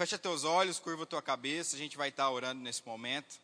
Fecha teus olhos, curva tua cabeça, a gente vai estar orando nesse momento.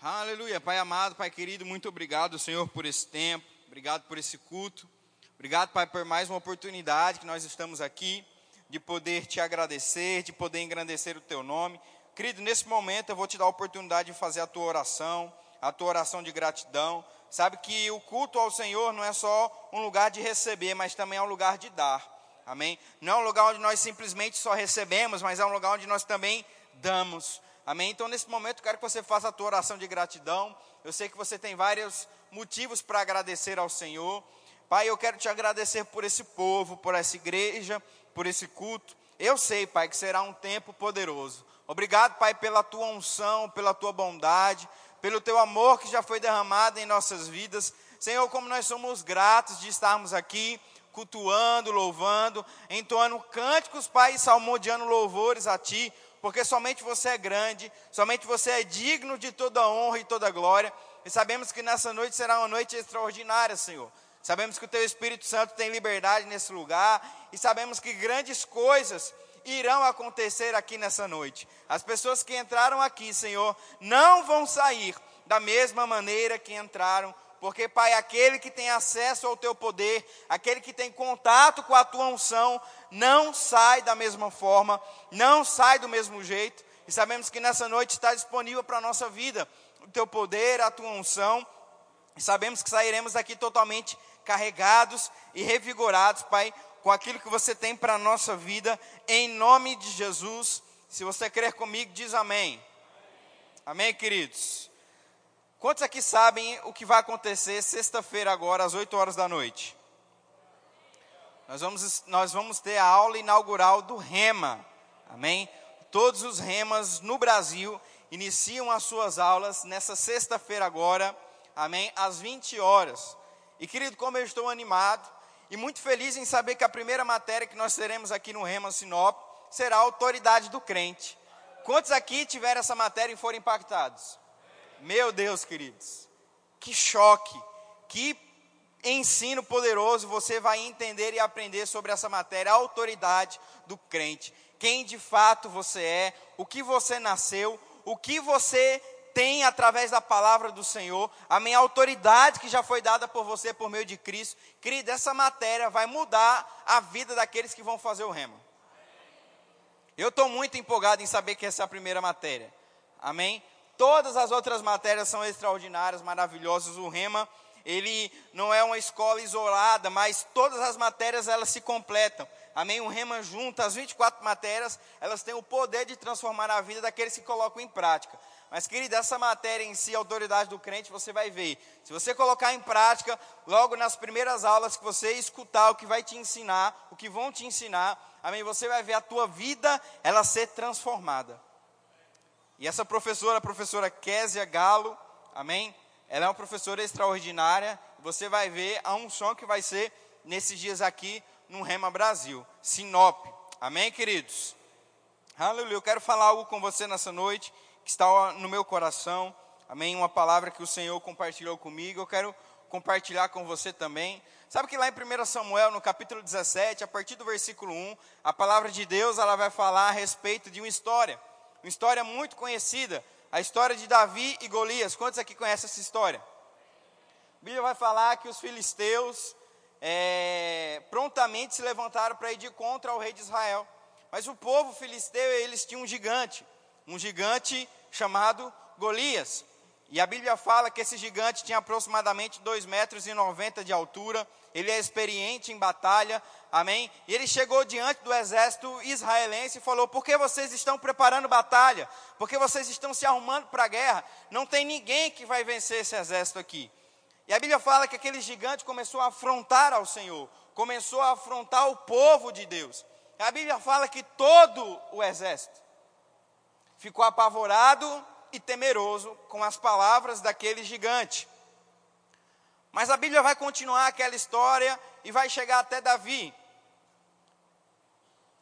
Aleluia, Pai amado, Pai querido, muito obrigado, Senhor, por esse tempo, obrigado por esse culto, obrigado, Pai, por mais uma oportunidade que nós estamos aqui, de poder te agradecer, de poder engrandecer o teu nome. Querido, nesse momento eu vou te dar a oportunidade de fazer a tua oração, a tua oração de gratidão. Sabe que o culto ao Senhor não é só um lugar de receber, mas também é um lugar de dar. Amém? Não é um lugar onde nós simplesmente só recebemos, mas é um lugar onde nós também damos. Amém? Então, nesse momento, eu quero que você faça a tua oração de gratidão. Eu sei que você tem vários motivos para agradecer ao Senhor. Pai, eu quero te agradecer por esse povo, por essa igreja, por esse culto. Eu sei, Pai, que será um tempo poderoso. Obrigado, Pai, pela tua unção, pela tua bondade, pelo teu amor que já foi derramado em nossas vidas. Senhor, como nós somos gratos de estarmos aqui cultuando, louvando, entoando cânticos, Pai, e salmodiando louvores a Ti, porque somente você é grande, somente você é digno de toda honra e toda glória. E sabemos que nessa noite será uma noite extraordinária, Senhor. Sabemos que o Teu Espírito Santo tem liberdade nesse lugar e sabemos que grandes coisas irão acontecer aqui nessa noite. As pessoas que entraram aqui, Senhor, não vão sair da mesma maneira que entraram porque, Pai, aquele que tem acesso ao teu poder, aquele que tem contato com a tua unção, não sai da mesma forma, não sai do mesmo jeito. E sabemos que nessa noite está disponível para a nossa vida o teu poder, a tua unção. E sabemos que sairemos daqui totalmente carregados e revigorados, Pai, com aquilo que você tem para a nossa vida, em nome de Jesus. Se você crer comigo, diz amém. Amém, queridos? Quantos aqui sabem o que vai acontecer sexta-feira agora, às 8 horas da noite? Nós vamos, nós vamos ter a aula inaugural do REMA, amém? Todos os REMAs no Brasil iniciam as suas aulas nessa sexta-feira agora, amém? Às 20 horas. E querido, como eu estou animado e muito feliz em saber que a primeira matéria que nós teremos aqui no REMA Sinop será a autoridade do crente. Quantos aqui tiveram essa matéria e foram impactados? Meu Deus, queridos, que choque, que ensino poderoso você vai entender e aprender sobre essa matéria, a autoridade do crente, quem de fato você é, o que você nasceu, o que você tem através da palavra do Senhor, a minha autoridade que já foi dada por você por meio de Cristo. Querido, essa matéria vai mudar a vida daqueles que vão fazer o remo. Eu estou muito empolgado em saber que essa é a primeira matéria. Amém? Todas as outras matérias são extraordinárias, maravilhosas. O Rema, ele não é uma escola isolada, mas todas as matérias elas se completam. Amém? O Rema junta as 24 matérias, elas têm o poder de transformar a vida daqueles que colocam em prática. Mas, querida, essa matéria em si, a autoridade do crente, você vai ver. Se você colocar em prática, logo nas primeiras aulas que você escutar o que vai te ensinar, o que vão te ensinar, amém? Você vai ver a tua vida, ela ser transformada. E essa professora, a professora Késia Galo, amém? Ela é uma professora extraordinária. Você vai ver a unção que vai ser nesses dias aqui no Rema Brasil, Sinop. Amém, queridos? Aleluia. Eu quero falar algo com você nessa noite que está no meu coração. Amém? Uma palavra que o Senhor compartilhou comigo. Eu quero compartilhar com você também. Sabe que lá em 1 Samuel, no capítulo 17, a partir do versículo 1, a palavra de Deus ela vai falar a respeito de uma história uma história muito conhecida, a história de Davi e Golias. Quantos aqui conhecem essa história? A Bíblia vai falar que os filisteus é, prontamente se levantaram para ir de contra o rei de Israel. Mas o povo filisteu, eles tinham um gigante, um gigante chamado Golias. E a Bíblia fala que esse gigante tinha aproximadamente 2,90 metros e 90 de altura, ele é experiente em batalha, amém? E ele chegou diante do exército israelense e falou: Por que vocês estão preparando batalha? Por que vocês estão se arrumando para a guerra? Não tem ninguém que vai vencer esse exército aqui. E a Bíblia fala que aquele gigante começou a afrontar ao Senhor, começou a afrontar o povo de Deus. A Bíblia fala que todo o exército ficou apavorado e temeroso com as palavras daquele gigante. Mas a Bíblia vai continuar aquela história e vai chegar até Davi.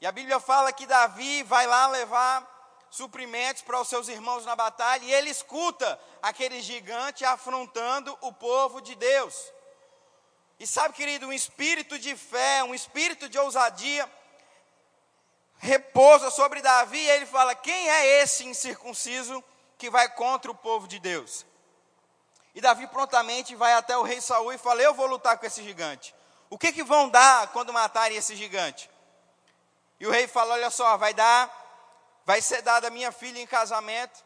E a Bíblia fala que Davi vai lá levar suprimentos para os seus irmãos na batalha e ele escuta aquele gigante afrontando o povo de Deus. E sabe, querido, um espírito de fé, um espírito de ousadia repousa sobre Davi, e ele fala: Quem é esse incircunciso que vai contra o povo de Deus? E Davi prontamente vai até o rei Saul e fala: Eu vou lutar com esse gigante. O que, que vão dar quando matarem esse gigante? E o rei fala: Olha só, vai dar, vai ser dada minha filha em casamento,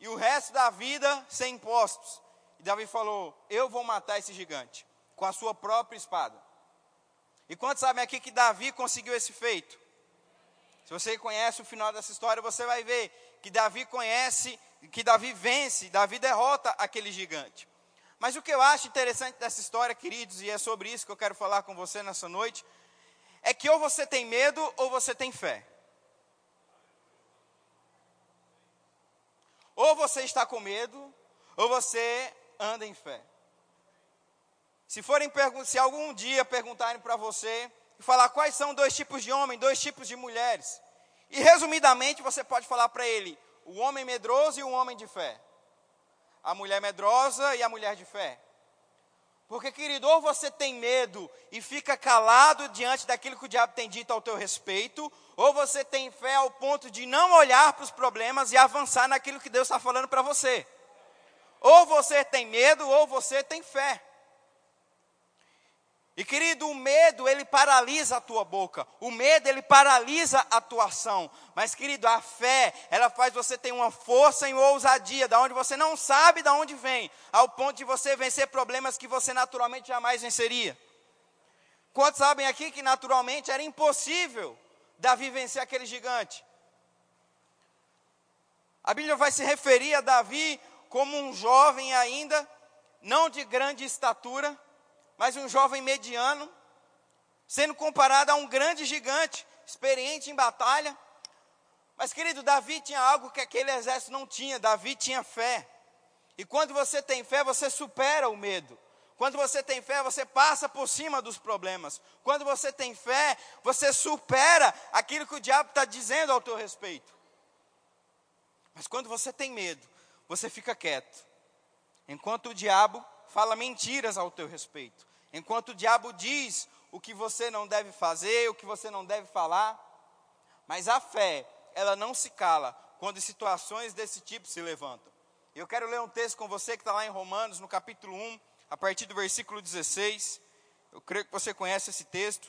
e o resto da vida sem impostos. E Davi falou: Eu vou matar esse gigante com a sua própria espada. E quantos sabem aqui que Davi conseguiu esse feito? Se você conhece o final dessa história, você vai ver que Davi conhece, que Davi vence, Davi derrota aquele gigante. Mas o que eu acho interessante dessa história, queridos, e é sobre isso que eu quero falar com você nessa noite, é que ou você tem medo ou você tem fé. Ou você está com medo, ou você anda em fé. Se forem se algum dia perguntarem para você e falar quais são dois tipos de homem, dois tipos de mulheres. E resumidamente você pode falar para ele o homem medroso e o homem de fé. A mulher medrosa e a mulher de fé. Porque, querido, ou você tem medo e fica calado diante daquilo que o diabo tem dito ao teu respeito, ou você tem fé ao ponto de não olhar para os problemas e avançar naquilo que Deus está falando para você. Ou você tem medo, ou você tem fé. E querido, o medo ele paralisa a tua boca, o medo ele paralisa a tua ação. Mas querido, a fé, ela faz você ter uma força e uma ousadia, da onde você não sabe de onde vem, ao ponto de você vencer problemas que você naturalmente jamais venceria. Quantos sabem aqui que naturalmente era impossível Davi vencer aquele gigante? A Bíblia vai se referir a Davi como um jovem ainda, não de grande estatura, mas um jovem mediano, sendo comparado a um grande gigante, experiente em batalha. Mas, querido, Davi tinha algo que aquele exército não tinha: Davi tinha fé. E quando você tem fé, você supera o medo. Quando você tem fé, você passa por cima dos problemas. Quando você tem fé, você supera aquilo que o diabo está dizendo ao teu respeito. Mas quando você tem medo, você fica quieto. Enquanto o diabo fala mentiras ao teu respeito. Enquanto o diabo diz o que você não deve fazer, o que você não deve falar. Mas a fé, ela não se cala quando situações desse tipo se levantam. Eu quero ler um texto com você que está lá em Romanos, no capítulo 1, a partir do versículo 16. Eu creio que você conhece esse texto.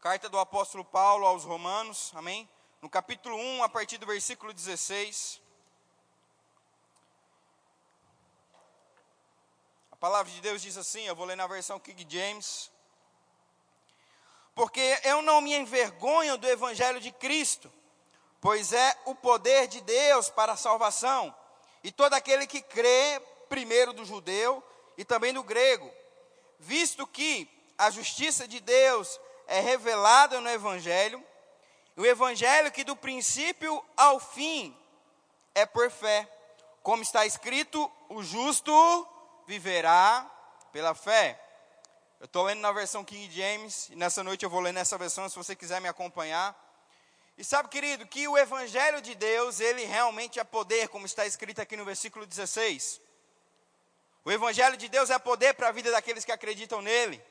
Carta do apóstolo Paulo aos Romanos, amém? No capítulo 1, a partir do versículo 16. Palavra de Deus diz assim, eu vou ler na versão King James. Porque eu não me envergonho do evangelho de Cristo, pois é o poder de Deus para a salvação, e todo aquele que crê, primeiro do judeu e também do grego, visto que a justiça de Deus é revelada no evangelho, o evangelho que do princípio ao fim é por fé, como está escrito, o justo viverá pela fé. Eu estou lendo na versão King James, e nessa noite eu vou ler nessa versão, se você quiser me acompanhar. E sabe, querido, que o Evangelho de Deus, ele realmente é poder, como está escrito aqui no versículo 16. O Evangelho de Deus é poder para a vida daqueles que acreditam nele.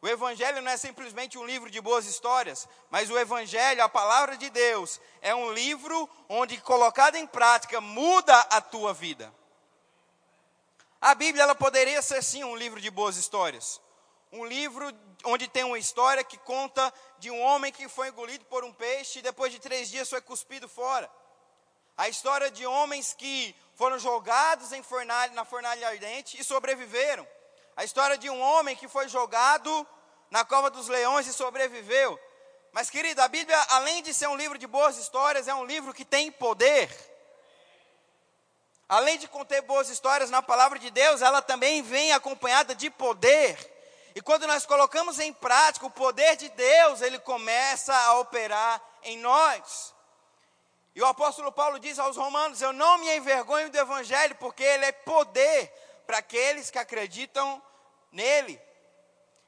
O Evangelho não é simplesmente um livro de boas histórias, mas o Evangelho, a palavra de Deus, é um livro onde, colocado em prática, muda a tua vida. A Bíblia ela poderia ser sim um livro de boas histórias. Um livro onde tem uma história que conta de um homem que foi engolido por um peixe e depois de três dias foi cuspido fora. A história de homens que foram jogados em fornalha, na fornalha ardente e sobreviveram. A história de um homem que foi jogado na cova dos leões e sobreviveu. Mas, querida, a Bíblia, além de ser um livro de boas histórias, é um livro que tem poder além de conter boas histórias na palavra de Deus, ela também vem acompanhada de poder. E quando nós colocamos em prática o poder de Deus, ele começa a operar em nós. E o apóstolo Paulo diz aos Romanos: Eu não me envergonho do Evangelho, porque ele é poder para aqueles que acreditam nele.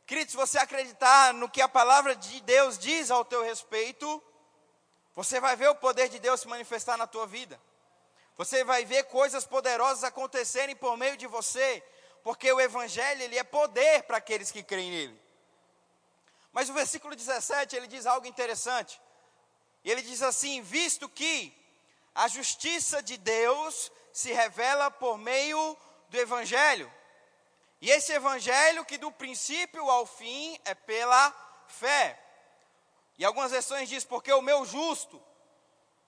Querido, se você acreditar no que a palavra de Deus diz ao teu respeito, você vai ver o poder de Deus se manifestar na tua vida. Você vai ver coisas poderosas acontecerem por meio de você, porque o evangelho ele é poder para aqueles que creem nele. Mas o versículo 17, ele diz algo interessante. Ele diz assim: visto que a justiça de Deus se revela por meio do Evangelho. E esse Evangelho que do princípio ao fim é pela fé. E algumas versões diz, porque o meu justo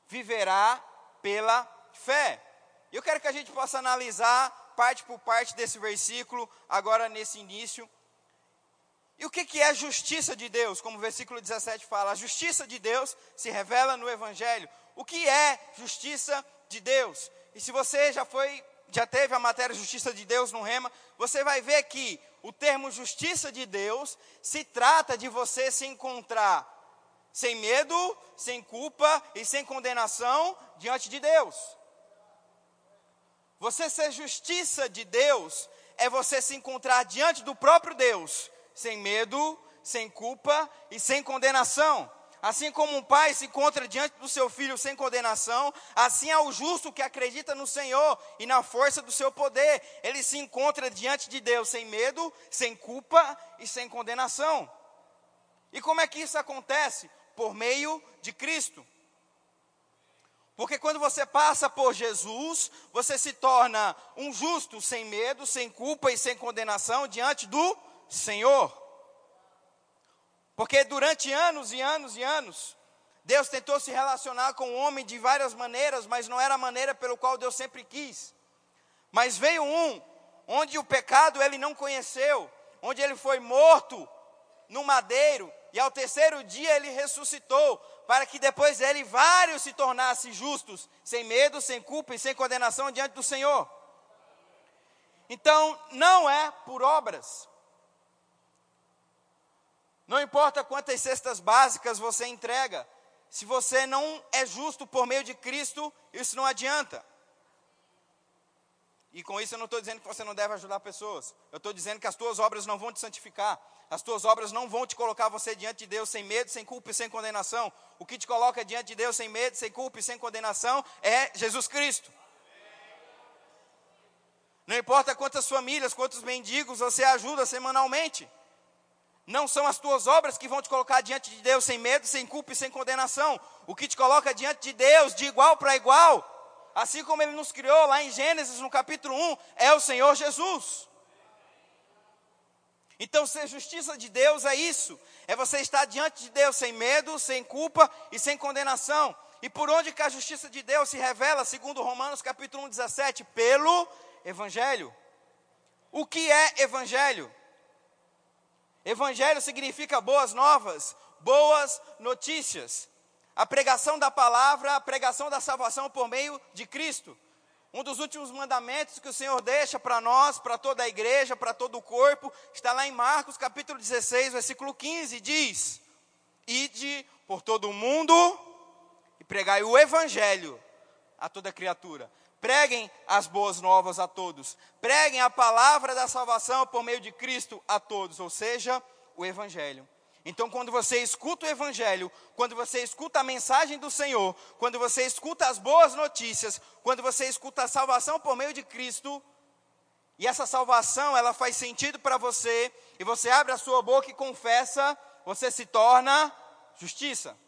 viverá pela fé. Eu quero que a gente possa analisar parte por parte desse versículo, agora nesse início. E o que, que é a justiça de Deus? Como o versículo 17 fala, a justiça de Deus se revela no Evangelho. O que é justiça de Deus? E se você já foi, já teve a matéria justiça de Deus no rema, você vai ver que o termo justiça de Deus se trata de você se encontrar sem medo, sem culpa e sem condenação diante de Deus. Você ser justiça de Deus é você se encontrar diante do próprio Deus, sem medo, sem culpa e sem condenação. Assim como um pai se encontra diante do seu filho sem condenação, assim é o justo que acredita no Senhor e na força do seu poder. Ele se encontra diante de Deus sem medo, sem culpa e sem condenação. E como é que isso acontece? Por meio de Cristo. Porque quando você passa por Jesus, você se torna um justo sem medo, sem culpa e sem condenação diante do Senhor. Porque durante anos e anos e anos, Deus tentou se relacionar com o homem de várias maneiras, mas não era a maneira pelo qual Deus sempre quis. Mas veio um onde o pecado ele não conheceu, onde ele foi morto no madeiro e ao terceiro dia ele ressuscitou para que depois dele vários se tornassem justos, sem medo, sem culpa e sem condenação diante do Senhor. Então, não é por obras. Não importa quantas cestas básicas você entrega, se você não é justo por meio de Cristo, isso não adianta. E com isso eu não estou dizendo que você não deve ajudar pessoas. Eu estou dizendo que as tuas obras não vão te santificar. As tuas obras não vão te colocar você diante de Deus sem medo, sem culpa e sem condenação. O que te coloca diante de Deus sem medo, sem culpa e sem condenação é Jesus Cristo. Não importa quantas famílias, quantos mendigos você ajuda semanalmente. Não são as tuas obras que vão te colocar diante de Deus sem medo, sem culpa e sem condenação. O que te coloca diante de Deus de igual para igual, assim como Ele nos criou lá em Gênesis, no capítulo 1, é o Senhor Jesus. Então, ser justiça de Deus é isso: é você estar diante de Deus sem medo, sem culpa e sem condenação. E por onde que a justiça de Deus se revela, segundo Romanos capítulo 1, 17? Pelo Evangelho. O que é Evangelho? Evangelho significa boas novas, boas notícias. A pregação da palavra, a pregação da salvação por meio de Cristo. Um dos últimos mandamentos que o Senhor deixa para nós, para toda a igreja, para todo o corpo, está lá em Marcos capítulo 16, versículo 15, diz: Ide por todo o mundo e pregai o evangelho a toda criatura. Preguem as boas novas a todos. Preguem a palavra da salvação por meio de Cristo a todos, ou seja, o evangelho. Então, quando você escuta o Evangelho, quando você escuta a mensagem do Senhor, quando você escuta as boas notícias, quando você escuta a salvação por meio de Cristo, e essa salvação ela faz sentido para você, e você abre a sua boca e confessa, você se torna justiça.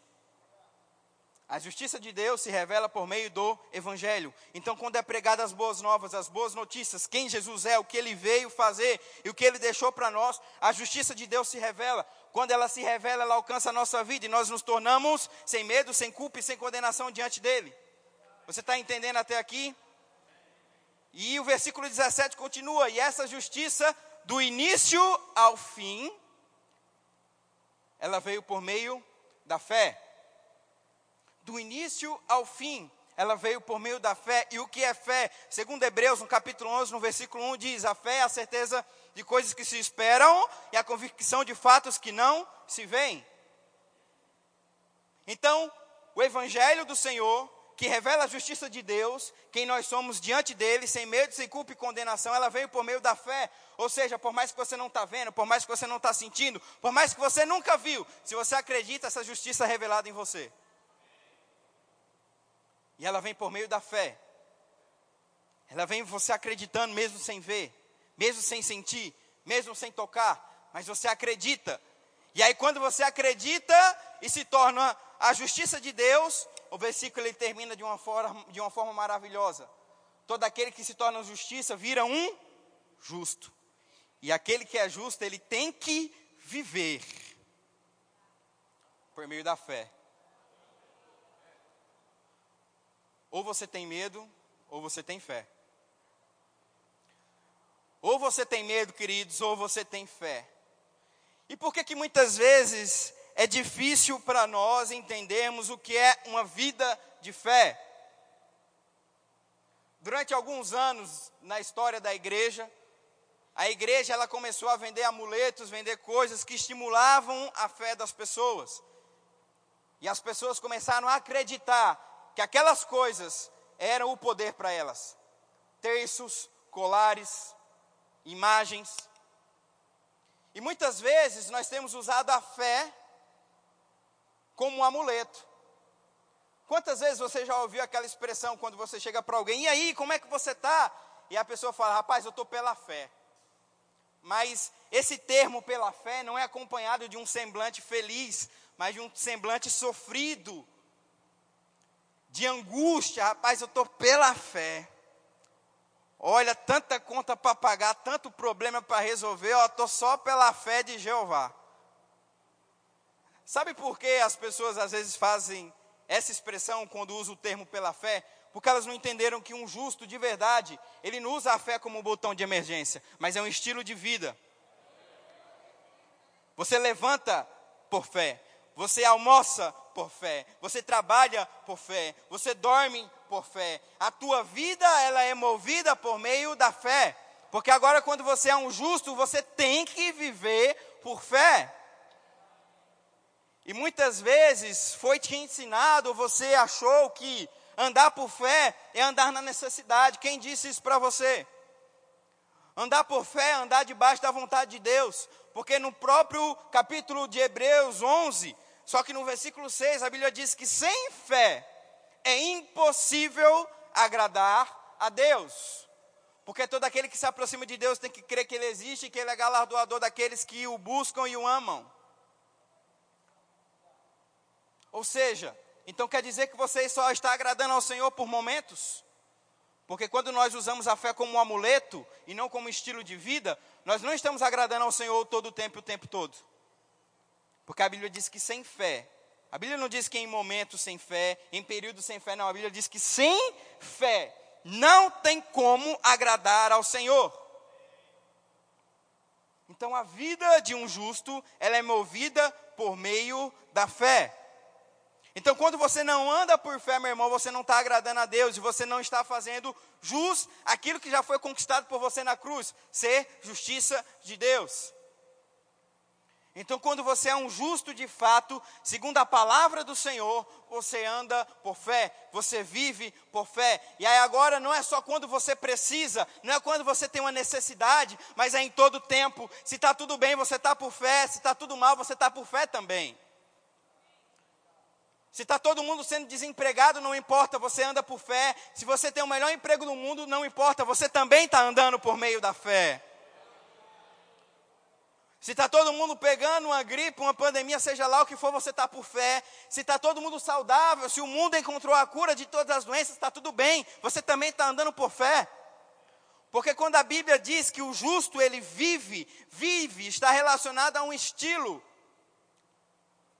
A justiça de Deus se revela por meio do Evangelho. Então, quando é pregada as boas novas, as boas notícias, quem Jesus é, o que ele veio fazer e o que ele deixou para nós, a justiça de Deus se revela. Quando ela se revela, ela alcança a nossa vida e nós nos tornamos sem medo, sem culpa e sem condenação diante dele. Você está entendendo até aqui? E o versículo 17 continua: E essa justiça, do início ao fim, ela veio por meio da fé do início ao fim, ela veio por meio da fé. E o que é fé? Segundo Hebreus, no capítulo 11, no versículo 1, diz: A fé é a certeza de coisas que se esperam e a convicção de fatos que não se veem. Então, o evangelho do Senhor, que revela a justiça de Deus, quem nós somos diante dele, sem medo, sem culpa e condenação, ela veio por meio da fé. Ou seja, por mais que você não está vendo, por mais que você não está sentindo, por mais que você nunca viu, se você acredita, essa justiça é revelada em você. E ela vem por meio da fé. Ela vem você acreditando mesmo sem ver, mesmo sem sentir, mesmo sem tocar, mas você acredita. E aí, quando você acredita e se torna a justiça de Deus, o versículo ele termina de uma forma, de uma forma maravilhosa. Todo aquele que se torna justiça vira um justo. E aquele que é justo, ele tem que viver por meio da fé. Ou você tem medo, ou você tem fé. Ou você tem medo, queridos, ou você tem fé. E por que que muitas vezes é difícil para nós entendermos o que é uma vida de fé? Durante alguns anos na história da igreja, a igreja ela começou a vender amuletos, vender coisas que estimulavam a fé das pessoas. E as pessoas começaram a acreditar que aquelas coisas eram o poder para elas. Terços, colares, imagens. E muitas vezes nós temos usado a fé como um amuleto. Quantas vezes você já ouviu aquela expressão quando você chega para alguém, e aí, como é que você está? E a pessoa fala, rapaz, eu estou pela fé. Mas esse termo pela fé não é acompanhado de um semblante feliz, mas de um semblante sofrido, de angústia. Rapaz, eu estou pela fé. Olha, tanta conta para pagar, tanto problema para resolver, eu estou só pela fé de Jeová. Sabe por que as pessoas às vezes fazem essa expressão quando usam o termo pela fé? Porque elas não entenderam que um justo de verdade, ele não usa a fé como um botão de emergência, mas é um estilo de vida. Você levanta por fé, você almoça por fé, você trabalha por fé, você dorme por fé. A tua vida, ela é movida por meio da fé. Porque agora quando você é um justo, você tem que viver por fé. E muitas vezes foi te ensinado, você achou que andar por fé é andar na necessidade. Quem disse isso para você? Andar por fé é andar debaixo da vontade de Deus. Porque no próprio capítulo de Hebreus 11, só que no versículo 6, a Bíblia diz que sem fé é impossível agradar a Deus. Porque todo aquele que se aproxima de Deus tem que crer que Ele existe e que Ele é galardoador daqueles que o buscam e o amam. Ou seja, então quer dizer que você só está agradando ao Senhor por momentos? Porque quando nós usamos a fé como um amuleto e não como estilo de vida, nós não estamos agradando ao Senhor todo o tempo, o tempo todo. Porque a Bíblia diz que sem fé a Bíblia não diz que em momentos sem fé, em períodos sem fé, não. A Bíblia diz que sem fé não tem como agradar ao Senhor. Então a vida de um justo, ela é movida por meio da fé. Então, quando você não anda por fé, meu irmão, você não está agradando a Deus e você não está fazendo jus aquilo que já foi conquistado por você na cruz ser justiça de Deus. Então, quando você é um justo de fato, segundo a palavra do Senhor, você anda por fé, você vive por fé. E aí agora não é só quando você precisa, não é quando você tem uma necessidade, mas é em todo tempo. Se está tudo bem, você está por fé. Se está tudo mal, você está por fé também. Se está todo mundo sendo desempregado, não importa, você anda por fé. Se você tem o melhor emprego do mundo, não importa, você também está andando por meio da fé. Se está todo mundo pegando uma gripe, uma pandemia, seja lá o que for, você está por fé. Se está todo mundo saudável, se o mundo encontrou a cura de todas as doenças, está tudo bem. Você também está andando por fé. Porque quando a Bíblia diz que o justo ele vive, vive, está relacionado a um estilo.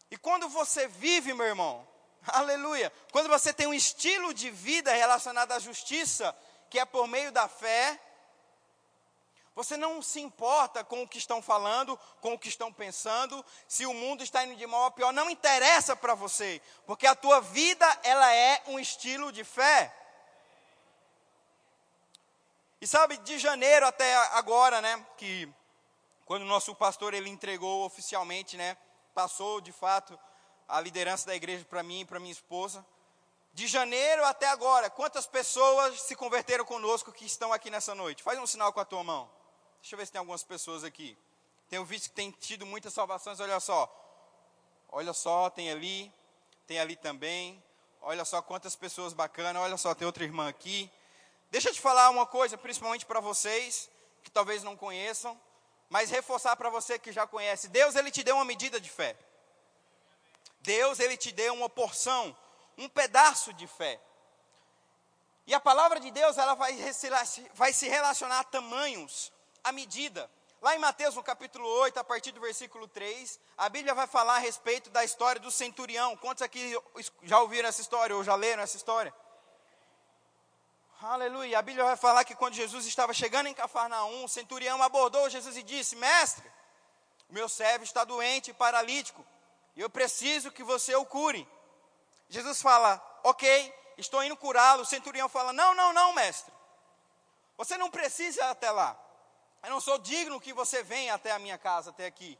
E quando você vive, meu irmão, aleluia, quando você tem um estilo de vida relacionado à justiça, que é por meio da fé, você não se importa com o que estão falando, com o que estão pensando, se o mundo está indo de mal a pior, não interessa para você, porque a tua vida ela é um estilo de fé. E sabe, de janeiro até agora, né, que quando o nosso pastor ele entregou oficialmente, né, passou de fato a liderança da igreja para mim e para minha esposa. De janeiro até agora, quantas pessoas se converteram conosco que estão aqui nessa noite? Faz um sinal com a tua mão. Deixa eu ver se tem algumas pessoas aqui. Tenho visto que tem tido muitas salvações, olha só. Olha só, tem ali, tem ali também. Olha só quantas pessoas bacanas. Olha só, tem outra irmã aqui. Deixa eu te falar uma coisa, principalmente para vocês que talvez não conheçam. mas reforçar para você que já conhece. Deus, ele te deu uma medida de fé. Deus, ele te deu uma porção, um pedaço de fé. E a palavra de Deus, ela vai, se relacionar a tamanhos, a medida. Lá em Mateus, no capítulo 8, a partir do versículo 3, a Bíblia vai falar a respeito da história do centurião. Quantos aqui já ouviram essa história ou já leram essa história? Aleluia. A Bíblia vai falar que quando Jesus estava chegando em Cafarnaum, o centurião abordou Jesus e disse: Mestre, o meu servo está doente e paralítico, e eu preciso que você o cure. Jesus fala: Ok, estou indo curá-lo. O centurião fala: Não, não, não, mestre. Você não precisa ir até lá. Eu não sou digno que você venha até a minha casa, até aqui.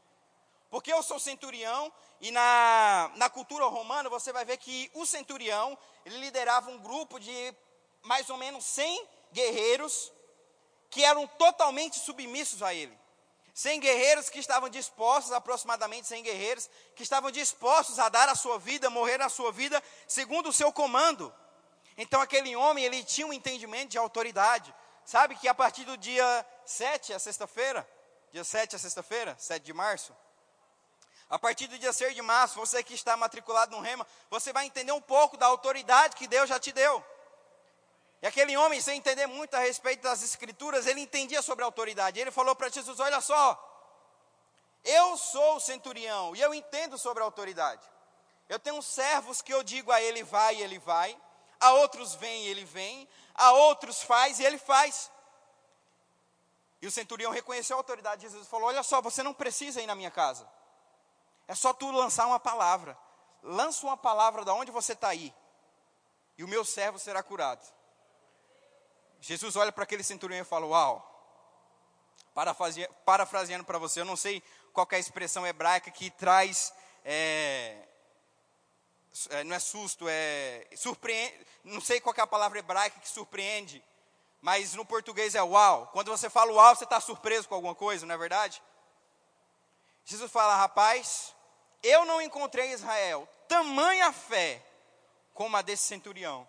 Porque eu sou centurião e na, na cultura romana você vai ver que o centurião, ele liderava um grupo de mais ou menos 100 guerreiros que eram totalmente submissos a ele. 100 guerreiros que estavam dispostos, aproximadamente 100 guerreiros, que estavam dispostos a dar a sua vida, morrer a sua vida, segundo o seu comando. Então aquele homem, ele tinha um entendimento de autoridade. Sabe que a partir do dia 7, a sexta-feira, dia 7 a sexta-feira, 7 de março, a partir do dia 6 de março, você que está matriculado no Rema, você vai entender um pouco da autoridade que Deus já te deu. E aquele homem, sem entender muito a respeito das escrituras, ele entendia sobre a autoridade. Ele falou para Jesus: Olha só, eu sou o centurião e eu entendo sobre a autoridade. Eu tenho servos que eu digo a ele vai e ele vai, a outros vem e ele vem, a outros faz e ele faz. E o centurião reconheceu a autoridade de Jesus e falou: Olha só, você não precisa ir na minha casa. É só tu lançar uma palavra. Lança uma palavra da onde você está aí. E o meu servo será curado. Jesus olha para aquele centurião e fala: Uau, parafraseando para você, eu não sei qual é a expressão hebraica que traz, é, é, não é susto, é surpreende, não sei qual é a palavra hebraica que surpreende, mas no português é uau. Quando você fala uau, você está surpreso com alguma coisa, não é verdade? Jesus fala: Rapaz, eu não encontrei em Israel tamanha fé como a desse centurião.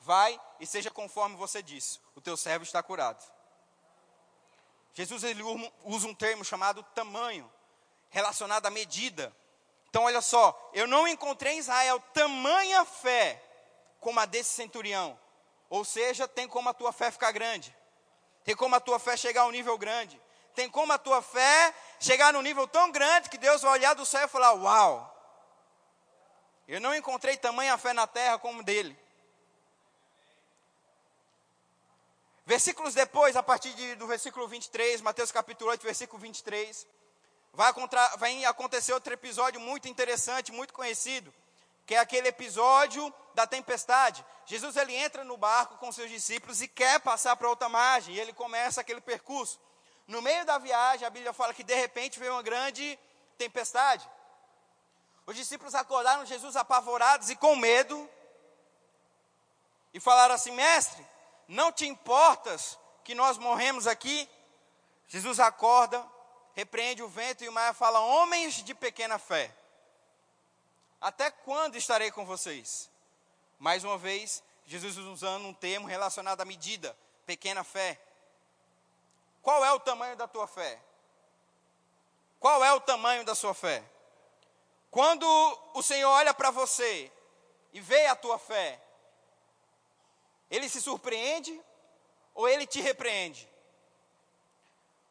Vai e seja conforme você disse, o teu servo está curado. Jesus ele usa um termo chamado tamanho, relacionado à medida. Então, olha só, eu não encontrei em Israel tamanha fé como a desse centurião. Ou seja, tem como a tua fé ficar grande, tem como a tua fé chegar a um nível grande, tem como a tua fé chegar num nível tão grande que Deus vai olhar do céu e falar: Uau, eu não encontrei tamanha fé na terra como dele. Versículos depois, a partir de, do versículo 23, Mateus capítulo 8, versículo 23, vai, contra, vai acontecer outro episódio muito interessante, muito conhecido, que é aquele episódio da tempestade. Jesus ele entra no barco com seus discípulos e quer passar para outra margem, e ele começa aquele percurso. No meio da viagem, a Bíblia fala que de repente veio uma grande tempestade. Os discípulos acordaram Jesus apavorados e com medo, e falaram assim: Mestre, não te importas que nós morremos aqui? Jesus acorda, repreende o vento e o mar fala: Homens de pequena fé, até quando estarei com vocês? Mais uma vez, Jesus usando um termo relacionado à medida, pequena fé. Qual é o tamanho da tua fé? Qual é o tamanho da sua fé? Quando o Senhor olha para você e vê a tua fé, ele se surpreende ou ele te repreende?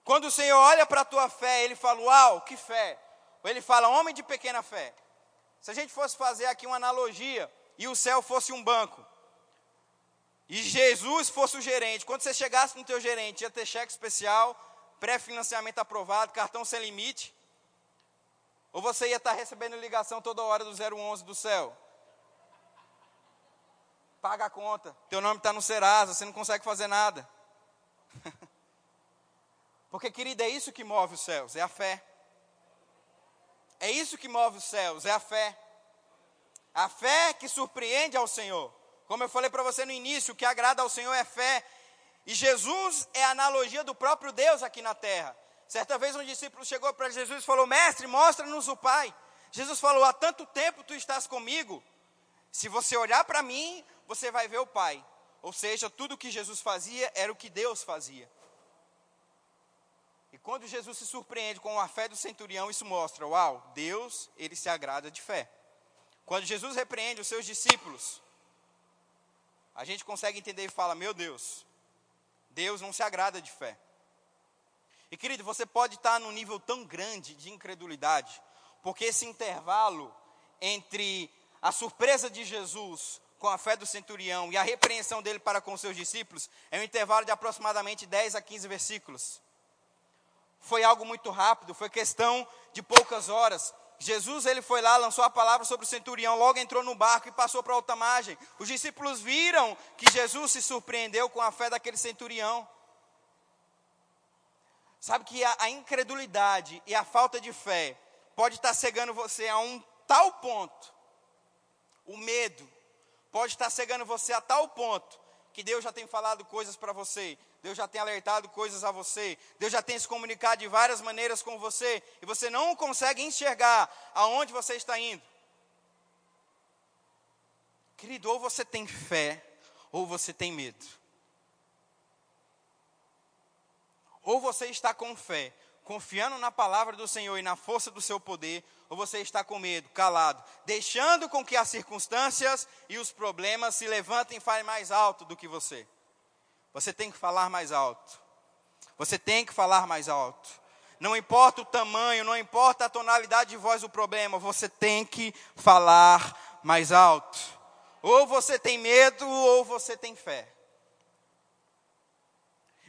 Quando o Senhor olha para a tua fé, ele fala: Uau, que fé! Ou ele fala: Homem de pequena fé. Se a gente fosse fazer aqui uma analogia e o céu fosse um banco, e Jesus fosse o gerente, quando você chegasse no teu gerente, ia ter cheque especial, pré-financiamento aprovado, cartão sem limite, ou você ia estar recebendo ligação toda hora do 011 do céu? paga a conta. Teu nome está no Serasa, você não consegue fazer nada. Porque, querida, é isso que move os céus, é a fé. É isso que move os céus, é a fé. A fé que surpreende ao Senhor. Como eu falei para você no início, o que agrada ao Senhor é fé. E Jesus é a analogia do próprio Deus aqui na terra. Certa vez um discípulo chegou para Jesus e falou: Mestre, mostra-nos o Pai. Jesus falou: Há tanto tempo tu estás comigo. Se você olhar para mim, você vai ver o Pai. Ou seja, tudo que Jesus fazia era o que Deus fazia. Quando Jesus se surpreende com a fé do centurião, isso mostra, uau, Deus, ele se agrada de fé. Quando Jesus repreende os seus discípulos, a gente consegue entender e fala: Meu Deus, Deus não se agrada de fé. E querido, você pode estar num nível tão grande de incredulidade, porque esse intervalo entre a surpresa de Jesus com a fé do centurião e a repreensão dele para com seus discípulos é um intervalo de aproximadamente 10 a 15 versículos. Foi algo muito rápido, foi questão de poucas horas. Jesus ele foi lá, lançou a palavra sobre o centurião, logo entrou no barco e passou para outra margem. Os discípulos viram que Jesus se surpreendeu com a fé daquele centurião. Sabe que a, a incredulidade e a falta de fé pode estar cegando você a um tal ponto. O medo pode estar cegando você a tal ponto que Deus já tem falado coisas para você, Deus já tem alertado coisas a você, Deus já tem se comunicado de várias maneiras com você, e você não consegue enxergar aonde você está indo. Querido, ou você tem fé, ou você tem medo. Ou você está com fé, confiando na palavra do Senhor e na força do seu poder, ou você está com medo, calado, deixando com que as circunstâncias e os problemas se levantem e falem mais alto do que você. Você tem que falar mais alto. Você tem que falar mais alto. Não importa o tamanho, não importa a tonalidade de voz do problema, você tem que falar mais alto. Ou você tem medo ou você tem fé.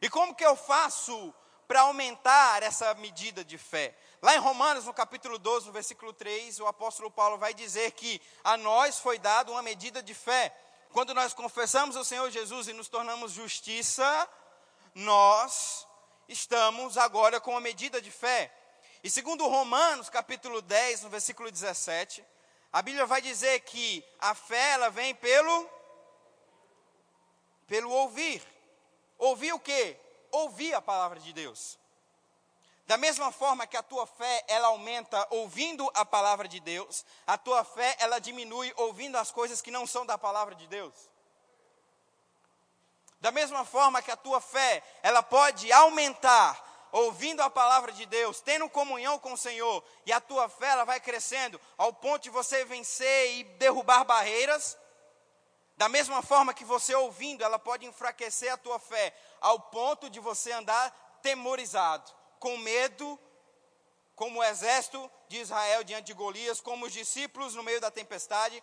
E como que eu faço para aumentar essa medida de fé? Lá em Romanos, no capítulo 12, no versículo 3, o apóstolo Paulo vai dizer que a nós foi dado uma medida de fé. Quando nós confessamos o Senhor Jesus e nos tornamos justiça, nós estamos agora com uma medida de fé. E segundo Romanos, capítulo 10, no versículo 17, a Bíblia vai dizer que a fé ela vem pelo pelo ouvir. Ouvir o quê? Ouvir a palavra de Deus. Da mesma forma que a tua fé ela aumenta ouvindo a palavra de Deus, a tua fé ela diminui ouvindo as coisas que não são da palavra de Deus. Da mesma forma que a tua fé ela pode aumentar ouvindo a palavra de Deus, tendo comunhão com o Senhor, e a tua fé ela vai crescendo ao ponto de você vencer e derrubar barreiras. Da mesma forma que você ouvindo, ela pode enfraquecer a tua fé ao ponto de você andar temorizado com medo, como o exército de Israel diante de Golias, como os discípulos no meio da tempestade,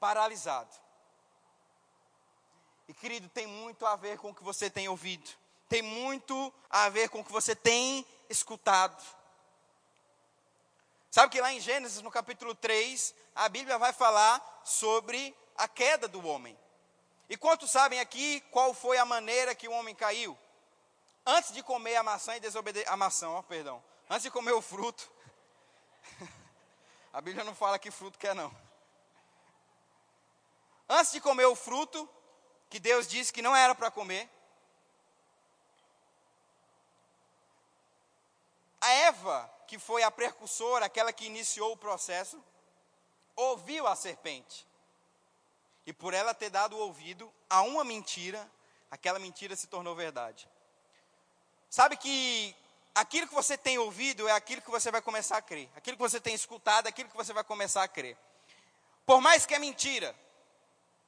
paralisado. E querido, tem muito a ver com o que você tem ouvido, tem muito a ver com o que você tem escutado. Sabe que lá em Gênesis, no capítulo 3, a Bíblia vai falar sobre a queda do homem. E quantos sabem aqui qual foi a maneira que o homem caiu? antes de comer a maçã e desobedecer. A maçã, ó, perdão. Antes de comer o fruto. a Bíblia não fala que fruto que é, não. Antes de comer o fruto, que Deus disse que não era para comer. A Eva, que foi a precursora, aquela que iniciou o processo, ouviu a serpente. E por ela ter dado ouvido a uma mentira, aquela mentira se tornou verdade. Sabe que aquilo que você tem ouvido é aquilo que você vai começar a crer. Aquilo que você tem escutado é aquilo que você vai começar a crer. Por mais que é mentira.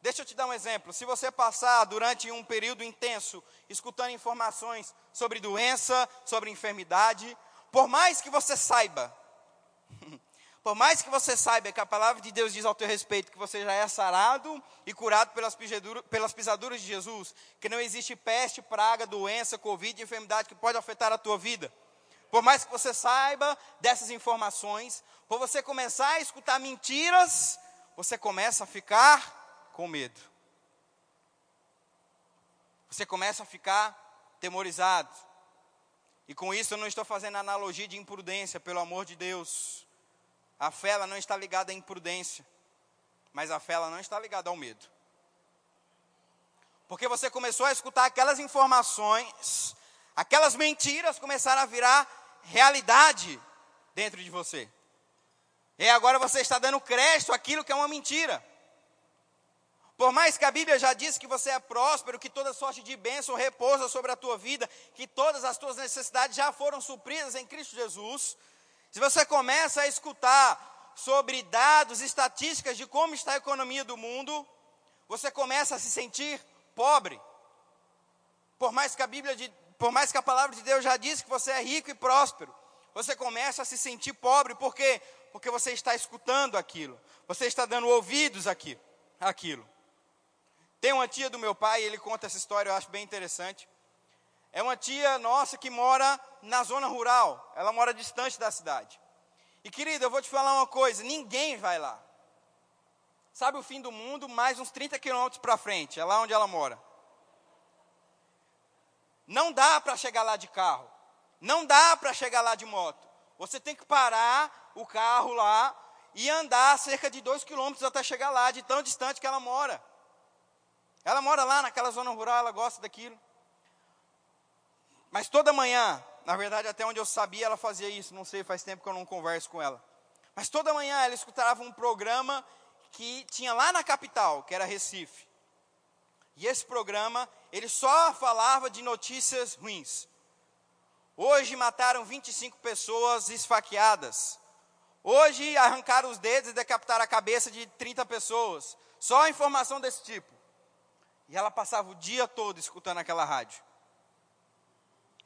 Deixa eu te dar um exemplo. Se você passar durante um período intenso escutando informações sobre doença, sobre enfermidade, por mais que você saiba por mais que você saiba que a palavra de Deus diz ao teu respeito que você já é sarado e curado pelas pisaduras, de Jesus, que não existe peste, praga, doença, covid, enfermidade que pode afetar a tua vida. Por mais que você saiba dessas informações, por você começar a escutar mentiras, você começa a ficar com medo. Você começa a ficar temorizado. E com isso eu não estou fazendo analogia de imprudência, pelo amor de Deus. A fé ela não está ligada à imprudência, mas a fé ela não está ligada ao medo. Porque você começou a escutar aquelas informações, aquelas mentiras começaram a virar realidade dentro de você. E agora você está dando crédito àquilo que é uma mentira. Por mais que a Bíblia já disse que você é próspero, que toda sorte de bênção repousa sobre a tua vida, que todas as tuas necessidades já foram supridas em Cristo Jesus, se você começa a escutar sobre dados, estatísticas de como está a economia do mundo, você começa a se sentir pobre. Por mais que a Bíblia, de, por mais que a palavra de Deus já disse que você é rico e próspero, você começa a se sentir pobre, por quê? Porque você está escutando aquilo, você está dando ouvidos aqui, àquilo. Tem uma tia do meu pai, ele conta essa história, eu acho bem interessante. É uma tia nossa que mora na zona rural, ela mora distante da cidade. E querida, eu vou te falar uma coisa: ninguém vai lá. Sabe o fim do mundo, mais uns 30 quilômetros para frente, é lá onde ela mora. Não dá para chegar lá de carro, não dá para chegar lá de moto. Você tem que parar o carro lá e andar cerca de 2 quilômetros até chegar lá, de tão distante que ela mora. Ela mora lá naquela zona rural, ela gosta daquilo. Mas toda manhã, na verdade, até onde eu sabia, ela fazia isso. Não sei, faz tempo que eu não converso com ela. Mas toda manhã ela escutava um programa que tinha lá na capital, que era Recife. E esse programa, ele só falava de notícias ruins. Hoje mataram 25 pessoas esfaqueadas. Hoje arrancaram os dedos e decapitaram a cabeça de 30 pessoas. Só informação desse tipo. E ela passava o dia todo escutando aquela rádio.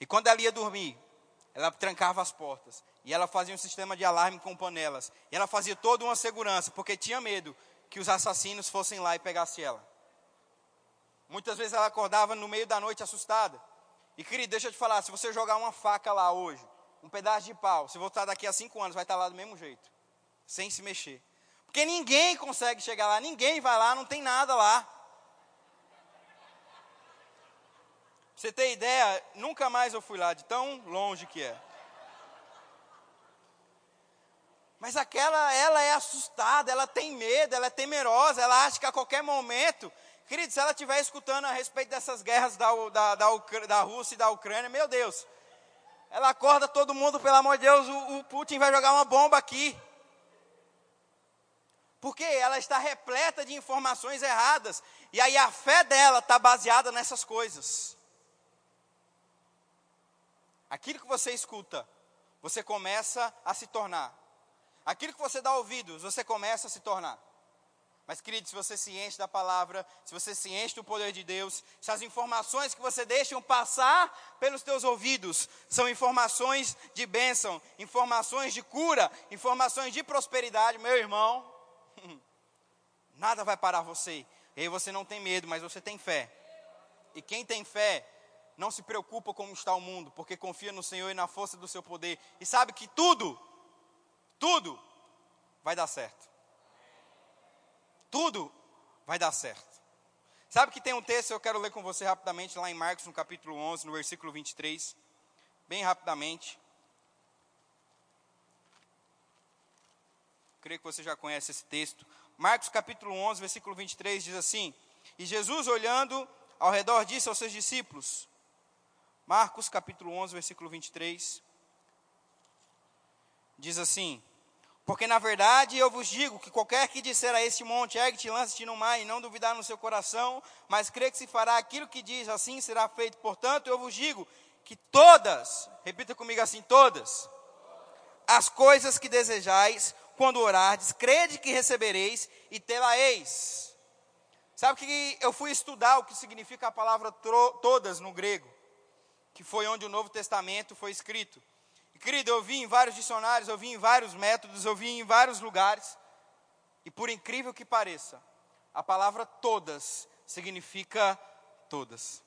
E quando ela ia dormir, ela trancava as portas. E ela fazia um sistema de alarme com panelas. E ela fazia toda uma segurança, porque tinha medo que os assassinos fossem lá e pegassem ela. Muitas vezes ela acordava no meio da noite assustada. E querido, deixa eu te falar, se você jogar uma faca lá hoje, um pedaço de pau, se voltar daqui a cinco anos, vai estar lá do mesmo jeito. Sem se mexer. Porque ninguém consegue chegar lá, ninguém vai lá, não tem nada lá. Você ter ideia, nunca mais eu fui lá, de tão longe que é. Mas aquela, ela é assustada, ela tem medo, ela é temerosa, ela acha que a qualquer momento, querido, se ela estiver escutando a respeito dessas guerras da, da, da, da, Rússia e da Ucrânia, meu Deus, ela acorda todo mundo, pelo amor de Deus, o, o Putin vai jogar uma bomba aqui. Porque ela está repleta de informações erradas, e aí a fé dela está baseada nessas coisas. Aquilo que você escuta, você começa a se tornar. Aquilo que você dá ouvidos, você começa a se tornar. Mas, querido, se você se enche da palavra, se você se enche do poder de Deus, se as informações que você deixa passar pelos teus ouvidos são informações de bênção, informações de cura, informações de prosperidade, meu irmão, nada vai parar você. E aí você não tem medo, mas você tem fé. E quem tem fé não se preocupa como está o mundo, porque confia no Senhor e na força do seu poder, e sabe que tudo, tudo vai dar certo. Tudo vai dar certo. Sabe que tem um texto, eu quero ler com você rapidamente, lá em Marcos, no capítulo 11, no versículo 23, bem rapidamente. Creio que você já conhece esse texto. Marcos capítulo 11, versículo 23 diz assim: E Jesus, olhando ao redor, disse aos seus discípulos: Marcos capítulo 11, versículo 23. Diz assim: Porque na verdade eu vos digo que qualquer que disser a este monte, ergue-te lança-te no mar, e não duvidar no seu coração, mas crê que se fará aquilo que diz, assim será feito. Portanto, eu vos digo que todas, repita comigo assim: todas, as coisas que desejais, quando orardes, crede que recebereis e tê-la-eis. Sabe que eu fui estudar o que significa a palavra todas no grego que foi onde o Novo Testamento foi escrito. E, querido, eu vi em vários dicionários, eu vi em vários métodos, eu vi em vários lugares, e por incrível que pareça, a palavra todas significa todas.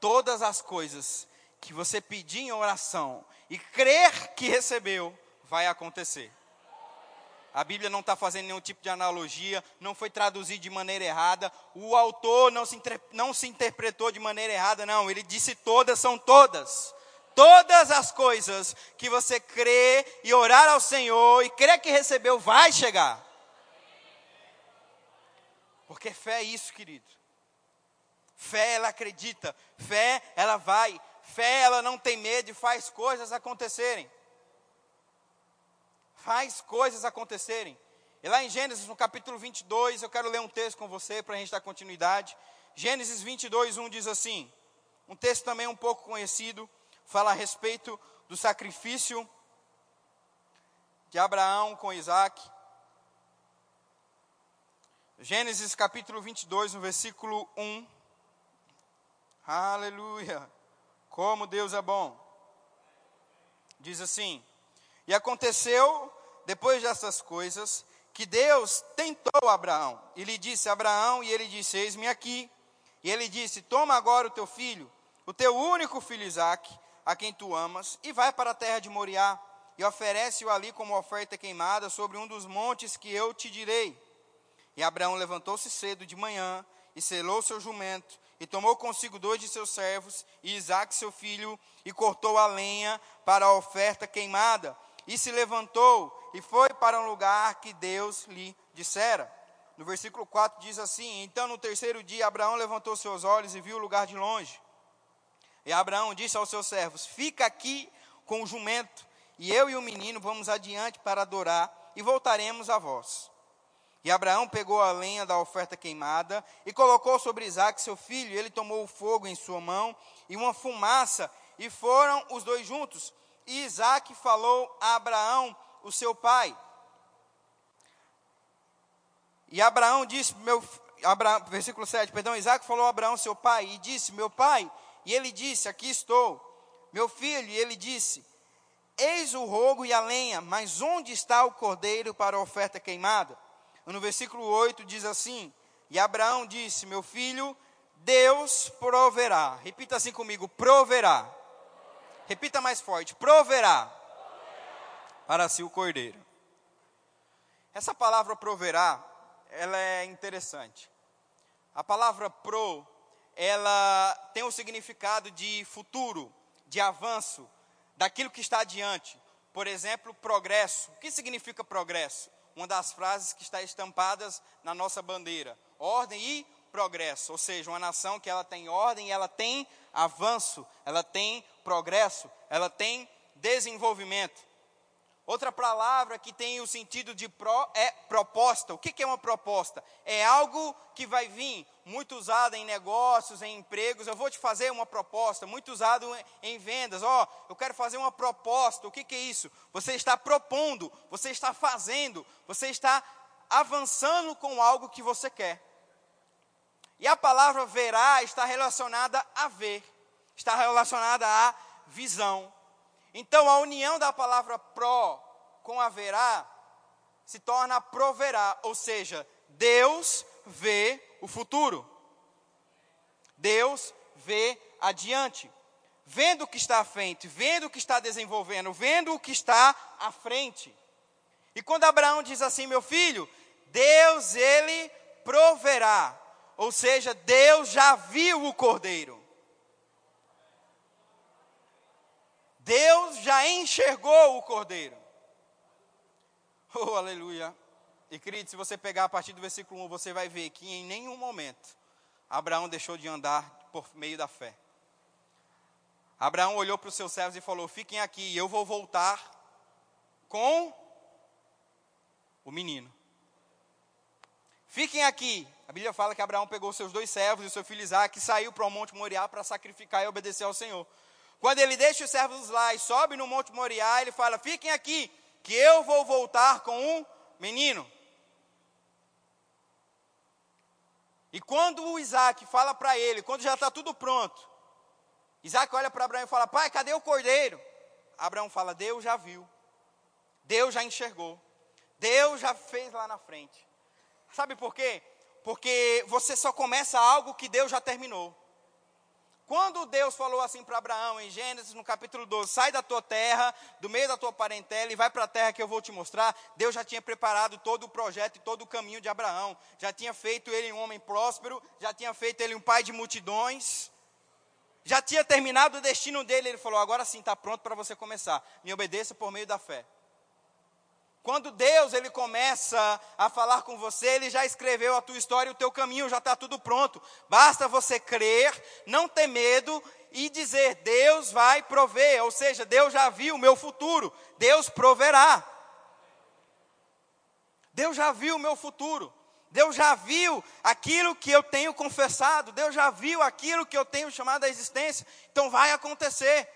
Todas as coisas que você pedir em oração e crer que recebeu, vai acontecer. A Bíblia não está fazendo nenhum tipo de analogia, não foi traduzido de maneira errada, o autor não se, não se interpretou de maneira errada, não, ele disse todas são todas. Todas as coisas que você crê e orar ao Senhor e crê que recebeu, vai chegar. Porque fé é isso, querido. Fé, ela acredita. Fé, ela vai. Fé, ela não tem medo e faz coisas acontecerem faz coisas acontecerem. E lá em Gênesis, no capítulo 22, eu quero ler um texto com você para a gente dar continuidade. Gênesis 22, 1 diz assim: um texto também um pouco conhecido, fala a respeito do sacrifício de Abraão com Isaac. Gênesis capítulo 22, no versículo 1. Aleluia! Como Deus é bom. Diz assim: E aconteceu, depois dessas coisas, que Deus tentou Abraão. E lhe disse: Abraão, e ele disse: Eis-me aqui. E ele disse: Toma agora o teu filho, o teu único filho Isaque, a quem tu amas, e vai para a terra de Moriá, e oferece-o ali como oferta queimada sobre um dos montes que eu te direi. E Abraão levantou-se cedo de manhã, e selou seu jumento, e tomou consigo dois de seus servos, e Isaque seu filho, e cortou a lenha para a oferta queimada, e se levantou, e foi para um lugar que Deus lhe dissera. No versículo 4 diz assim: Então no terceiro dia Abraão levantou seus olhos e viu o lugar de longe. E Abraão disse aos seus servos: Fica aqui com o jumento, e eu e o menino vamos adiante para adorar, e voltaremos a vós. E Abraão pegou a lenha da oferta queimada e colocou sobre Isaac seu filho, ele tomou o fogo em sua mão e uma fumaça, e foram os dois juntos. E Isaac falou a Abraão, o seu pai. E Abraão disse, meu, Abraão, versículo 7, perdão, Isaac falou a Abraão, seu pai, e disse, meu pai, e ele disse, aqui estou, meu filho, e ele disse, eis o rogo e a lenha, mas onde está o cordeiro para a oferta queimada? No versículo 8 diz assim, e Abraão disse, meu filho, Deus proverá, repita assim comigo, proverá, repita mais forte, proverá, para si o cordeiro. Essa palavra proverá ela é interessante. A palavra pro, ela tem o significado de futuro, de avanço, daquilo que está adiante. Por exemplo, progresso. O que significa progresso? Uma das frases que está estampadas na nossa bandeira. Ordem e progresso, ou seja, uma nação que ela tem ordem, ela tem avanço, ela tem progresso, ela tem desenvolvimento. Outra palavra que tem o sentido de pro é proposta. O que, é uma proposta? É algo que vai vir, muito usado em negócios, em empregos. Eu vou te fazer uma proposta, muito usado em vendas. Ó, oh, eu quero fazer uma proposta. O que é isso? Você está propondo, você está fazendo, você está avançando com algo que você quer. E a palavra verá está relacionada a ver, está relacionada à visão. Então, a união da palavra pró com haverá se torna proverá, ou seja, Deus vê o futuro. Deus vê adiante. Vendo o que está à frente, vendo o que está desenvolvendo, vendo o que está à frente. E quando Abraão diz assim, meu filho, Deus ele proverá. Ou seja, Deus já viu o cordeiro. Deus já enxergou o cordeiro. Oh, aleluia. E querido, se você pegar a partir do versículo 1, você vai ver que em nenhum momento Abraão deixou de andar por meio da fé. Abraão olhou para os seus servos e falou: Fiquem aqui, eu vou voltar com o menino. Fiquem aqui. A Bíblia fala que Abraão pegou seus dois servos e seu filho Isaac e saiu para o Monte Moriá para sacrificar e obedecer ao Senhor. Quando ele deixa os servos lá e sobe no Monte Moriá, ele fala: Fiquem aqui, que eu vou voltar com um menino. E quando o Isaac fala para ele, quando já está tudo pronto, Isaac olha para Abraão e fala: Pai, cadê o cordeiro? Abraão fala: Deus já viu, Deus já enxergou, Deus já fez lá na frente. Sabe por quê? Porque você só começa algo que Deus já terminou. Quando Deus falou assim para Abraão, em Gênesis, no capítulo 12, sai da tua terra, do meio da tua parentela e vai para a terra que eu vou te mostrar, Deus já tinha preparado todo o projeto e todo o caminho de Abraão. Já tinha feito ele um homem próspero, já tinha feito ele um pai de multidões, já tinha terminado o destino dele. Ele falou: agora sim, está pronto para você começar. Me obedeça por meio da fé. Quando Deus ele começa a falar com você, ele já escreveu a tua história, o teu caminho já está tudo pronto. Basta você crer, não ter medo e dizer: Deus vai prover, ou seja, Deus já viu o meu futuro, Deus proverá. Deus já viu o meu futuro. Deus já viu aquilo que eu tenho confessado. Deus já viu aquilo que eu tenho chamado a existência. Então vai acontecer.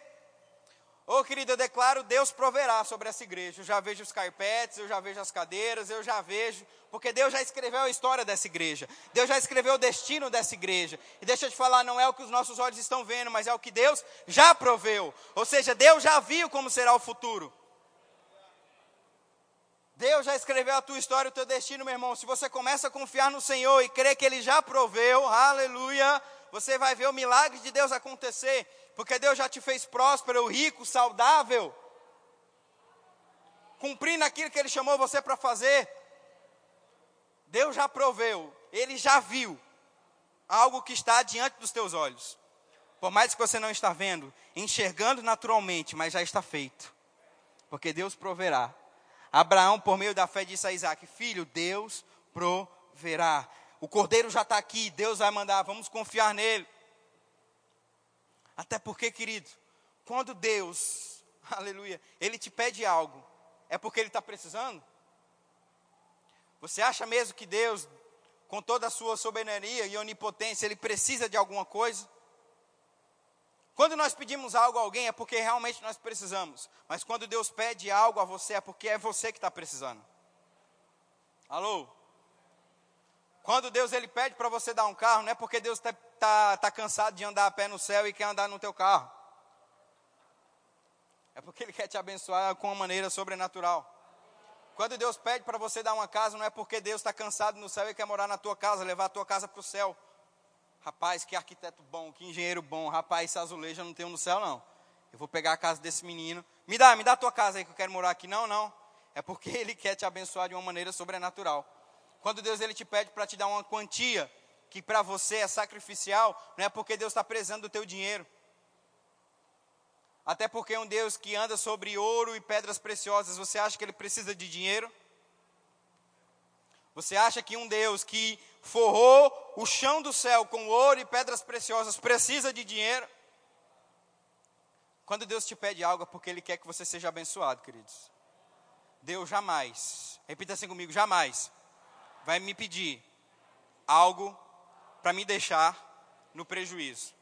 Ô oh, querido, eu declaro, Deus proverá sobre essa igreja. Eu já vejo os carpetes, eu já vejo as cadeiras, eu já vejo, porque Deus já escreveu a história dessa igreja. Deus já escreveu o destino dessa igreja. E deixa eu te falar, não é o que os nossos olhos estão vendo, mas é o que Deus já proveu. Ou seja, Deus já viu como será o futuro. Deus já escreveu a tua história, o teu destino, meu irmão. Se você começa a confiar no Senhor e crer que Ele já proveu, aleluia, você vai ver o milagre de Deus acontecer porque Deus já te fez próspero, rico, saudável, cumprindo aquilo que Ele chamou você para fazer. Deus já proveu, Ele já viu algo que está diante dos teus olhos. Por mais que você não está vendo, enxergando naturalmente, mas já está feito. Porque Deus proverá. Abraão, por meio da fé, disse a Isaac: Filho, Deus proverá. O cordeiro já está aqui, Deus vai mandar, vamos confiar nele. Até porque, querido, quando Deus, aleluia, Ele te pede algo, é porque Ele está precisando? Você acha mesmo que Deus, com toda a sua soberania e onipotência, Ele precisa de alguma coisa? Quando nós pedimos algo a alguém é porque realmente nós precisamos. Mas quando Deus pede algo a você é porque é você que está precisando. Alô? Quando Deus ele pede para você dar um carro, não é porque Deus está tá, tá cansado de andar a pé no céu e quer andar no teu carro. É porque Ele quer te abençoar com uma maneira sobrenatural. Quando Deus pede para você dar uma casa, não é porque Deus está cansado no céu e quer morar na tua casa, levar a tua casa para o céu. Rapaz, que arquiteto bom, que engenheiro bom. Rapaz, esse azulejo eu não tenho no céu, não. Eu vou pegar a casa desse menino. Me dá, me dá a tua casa aí que eu quero morar aqui. Não, não. É porque Ele quer te abençoar de uma maneira sobrenatural. Quando Deus ele te pede para te dar uma quantia que para você é sacrificial, não é porque Deus está prezando do teu dinheiro. Até porque é um Deus que anda sobre ouro e pedras preciosas, você acha que ele precisa de dinheiro? Você acha que um Deus que forrou o chão do céu com ouro e pedras preciosas precisa de dinheiro? Quando Deus te pede algo é porque Ele quer que você seja abençoado, queridos. Deus jamais, repita assim comigo, jamais vai me pedir algo para me deixar no prejuízo.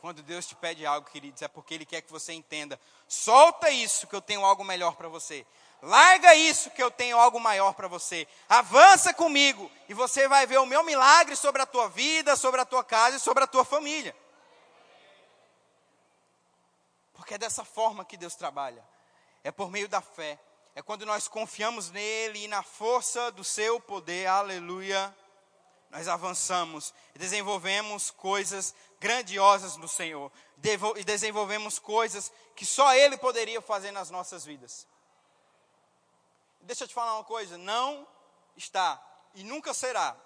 Quando Deus te pede algo, queridos, é porque Ele quer que você entenda. Solta isso que eu tenho algo melhor para você. Larga isso que eu tenho algo maior para você. Avança comigo e você vai ver o meu milagre sobre a tua vida, sobre a tua casa e sobre a tua família. Porque é dessa forma que Deus trabalha. É por meio da fé. É quando nós confiamos nele e na força do seu poder. Aleluia nós avançamos e desenvolvemos coisas grandiosas no Senhor, e desenvolvemos coisas que só Ele poderia fazer nas nossas vidas. Deixa eu te falar uma coisa: não está e nunca será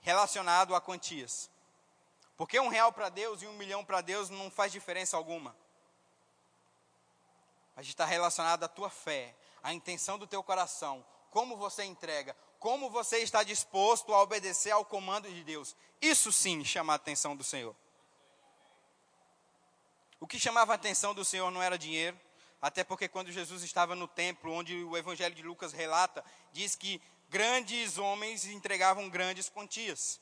relacionado a quantias. Porque um real para Deus e um milhão para Deus não faz diferença alguma. Mas está relacionado à tua fé, à intenção do teu coração, como você entrega, como você está disposto a obedecer ao comando de Deus. Isso sim chama a atenção do Senhor. O que chamava a atenção do Senhor não era dinheiro, até porque quando Jesus estava no templo, onde o Evangelho de Lucas relata, diz que grandes homens entregavam grandes quantias.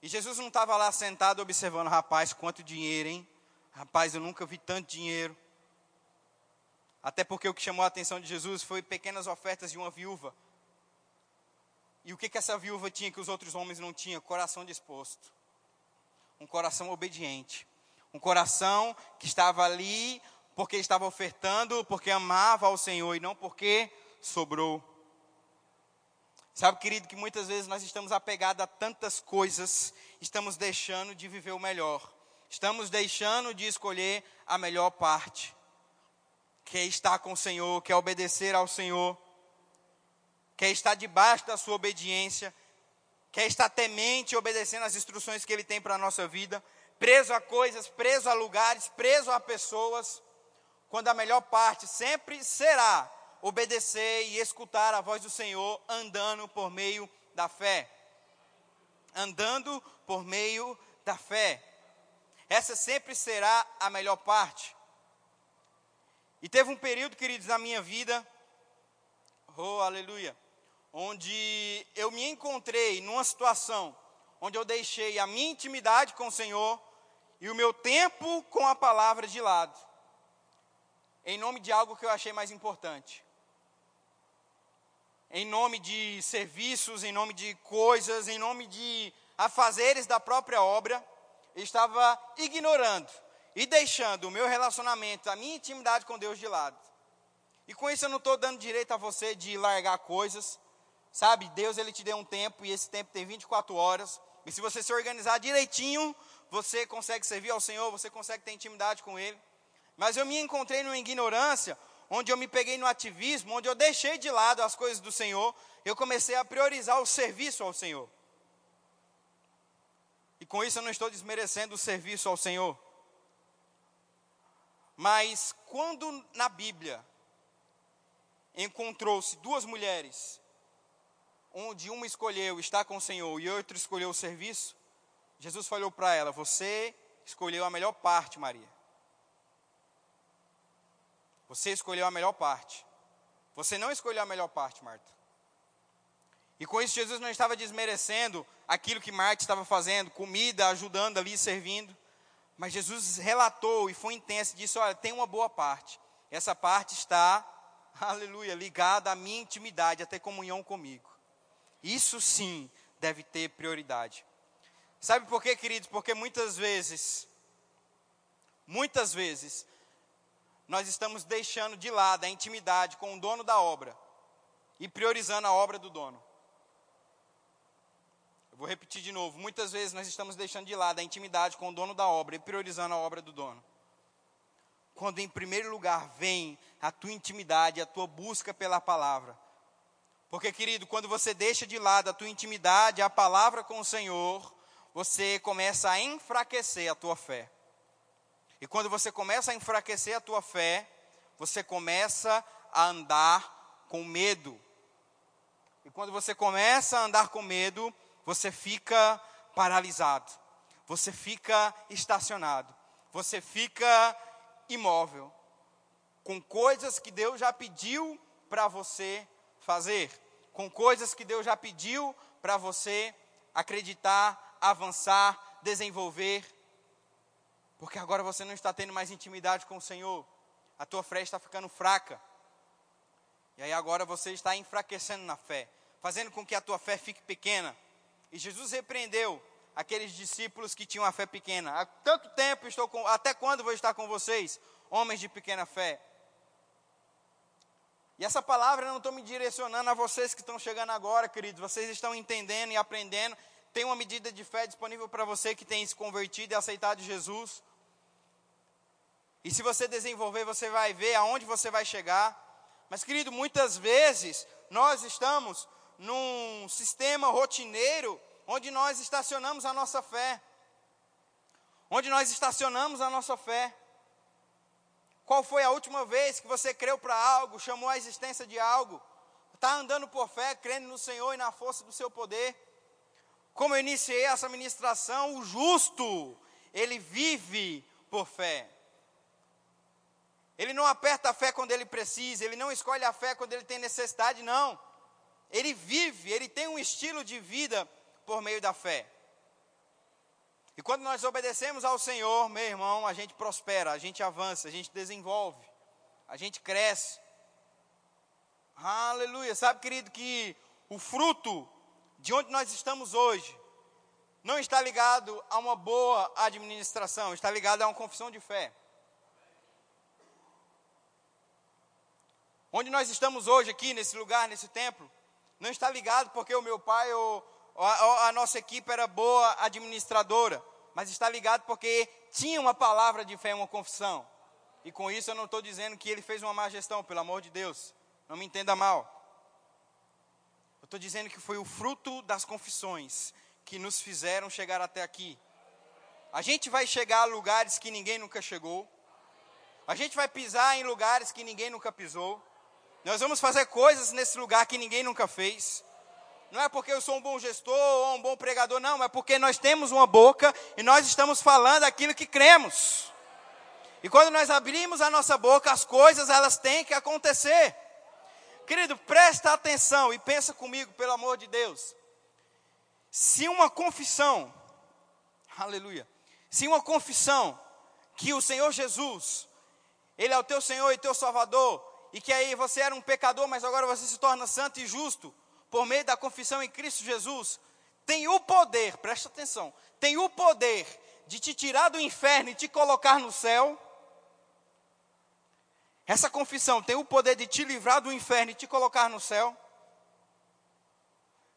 E Jesus não estava lá sentado observando, rapaz, quanto dinheiro, hein? Rapaz, eu nunca vi tanto dinheiro. Até porque o que chamou a atenção de Jesus foi pequenas ofertas de uma viúva. E o que, que essa viúva tinha que os outros homens não tinham? Coração disposto. Um coração obediente. Um coração que estava ali porque estava ofertando, porque amava ao Senhor e não porque sobrou. Sabe, querido, que muitas vezes nós estamos apegados a tantas coisas, estamos deixando de viver o melhor. Estamos deixando de escolher a melhor parte, que é estar com o Senhor, que é obedecer ao Senhor quer estar debaixo da sua obediência, quer estar temente obedecendo as instruções que Ele tem para a nossa vida, preso a coisas, preso a lugares, preso a pessoas, quando a melhor parte sempre será obedecer e escutar a voz do Senhor andando por meio da fé. Andando por meio da fé. Essa sempre será a melhor parte. E teve um período, queridos, na minha vida, Oh, aleluia. Onde eu me encontrei numa situação onde eu deixei a minha intimidade com o Senhor e o meu tempo com a palavra de lado, em nome de algo que eu achei mais importante. Em nome de serviços, em nome de coisas, em nome de afazeres da própria obra, eu estava ignorando e deixando o meu relacionamento, a minha intimidade com Deus de lado. E com isso eu não estou dando direito a você de largar coisas, sabe? Deus ele te deu um tempo e esse tempo tem 24 horas. E se você se organizar direitinho, você consegue servir ao Senhor, você consegue ter intimidade com Ele. Mas eu me encontrei numa ignorância, onde eu me peguei no ativismo, onde eu deixei de lado as coisas do Senhor, eu comecei a priorizar o serviço ao Senhor. E com isso eu não estou desmerecendo o serviço ao Senhor. Mas quando na Bíblia encontrou-se duas mulheres onde uma escolheu estar com o Senhor e outra escolheu o serviço, Jesus falou para ela: Você escolheu a melhor parte, Maria. Você escolheu a melhor parte. Você não escolheu a melhor parte, Marta. E com isso, Jesus não estava desmerecendo aquilo que Marta estava fazendo, comida, ajudando ali, servindo. Mas Jesus relatou e foi intenso e disse: Olha, tem uma boa parte. Essa parte está, aleluia, ligada à minha intimidade, a ter comunhão comigo. Isso sim deve ter prioridade. Sabe por quê, queridos? Porque muitas vezes, muitas vezes, nós estamos deixando de lado a intimidade com o dono da obra e priorizando a obra do dono. Eu vou repetir de novo. Muitas vezes nós estamos deixando de lado a intimidade com o dono da obra e priorizando a obra do dono. Quando em primeiro lugar vem a tua intimidade, a tua busca pela palavra, porque, querido, quando você deixa de lado a tua intimidade, a palavra com o Senhor, você começa a enfraquecer a tua fé. E quando você começa a enfraquecer a tua fé, você começa a andar com medo. E quando você começa a andar com medo, você fica paralisado. Você fica estacionado. Você fica imóvel. Com coisas que Deus já pediu para você fazer, com coisas que Deus já pediu para você acreditar, avançar, desenvolver. Porque agora você não está tendo mais intimidade com o Senhor. A tua fé está ficando fraca. E aí agora você está enfraquecendo na fé, fazendo com que a tua fé fique pequena. E Jesus repreendeu aqueles discípulos que tinham a fé pequena. Há tanto tempo estou com, até quando vou estar com vocês, homens de pequena fé? E essa palavra eu não estou me direcionando a vocês que estão chegando agora, queridos. Vocês estão entendendo e aprendendo. Tem uma medida de fé disponível para você que tem se convertido e aceitado Jesus. E se você desenvolver, você vai ver aonde você vai chegar. Mas, querido, muitas vezes nós estamos num sistema rotineiro onde nós estacionamos a nossa fé. Onde nós estacionamos a nossa fé. Qual foi a última vez que você creu para algo, chamou a existência de algo? Está andando por fé, crendo no Senhor e na força do seu poder? Como eu iniciei essa ministração, o justo, ele vive por fé. Ele não aperta a fé quando ele precisa, ele não escolhe a fé quando ele tem necessidade, não. Ele vive, ele tem um estilo de vida por meio da fé. E quando nós obedecemos ao Senhor, meu irmão, a gente prospera, a gente avança, a gente desenvolve, a gente cresce. Aleluia. Sabe, querido, que o fruto de onde nós estamos hoje não está ligado a uma boa administração, está ligado a uma confissão de fé. Onde nós estamos hoje aqui, nesse lugar, nesse templo, não está ligado porque o meu pai ou a, nossa equipe era boa administradora, mas está ligado porque tinha uma palavra de fé, uma confissão. E com isso eu não estou dizendo que ele fez uma má gestão, pelo amor de Deus. Não me entenda mal. Eu estou dizendo que foi o fruto das confissões que nos fizeram chegar até aqui. A gente vai chegar a lugares que ninguém nunca chegou. A gente vai pisar em lugares que ninguém nunca pisou. Nós vamos fazer coisas nesse lugar que ninguém nunca fez. Não é porque eu sou um bom gestor ou um bom pregador, não, é porque nós temos uma boca e nós estamos falando aquilo que cremos. E quando nós abrimos a nossa boca, as coisas elas têm que acontecer. querido, presta atenção e pensa comigo, pelo amor de Deus. Se uma confissão, aleluia, se uma confissão que o Senhor Jesus, Ele é o teu Senhor e teu Salvador, e que aí você era um pecador, mas agora você se torna santo e justo, por meio da confissão em Cristo Jesus, tem o poder, presta atenção, tem o poder de te tirar do inferno e te colocar no céu. Essa confissão tem o poder de te livrar do inferno e te colocar no céu.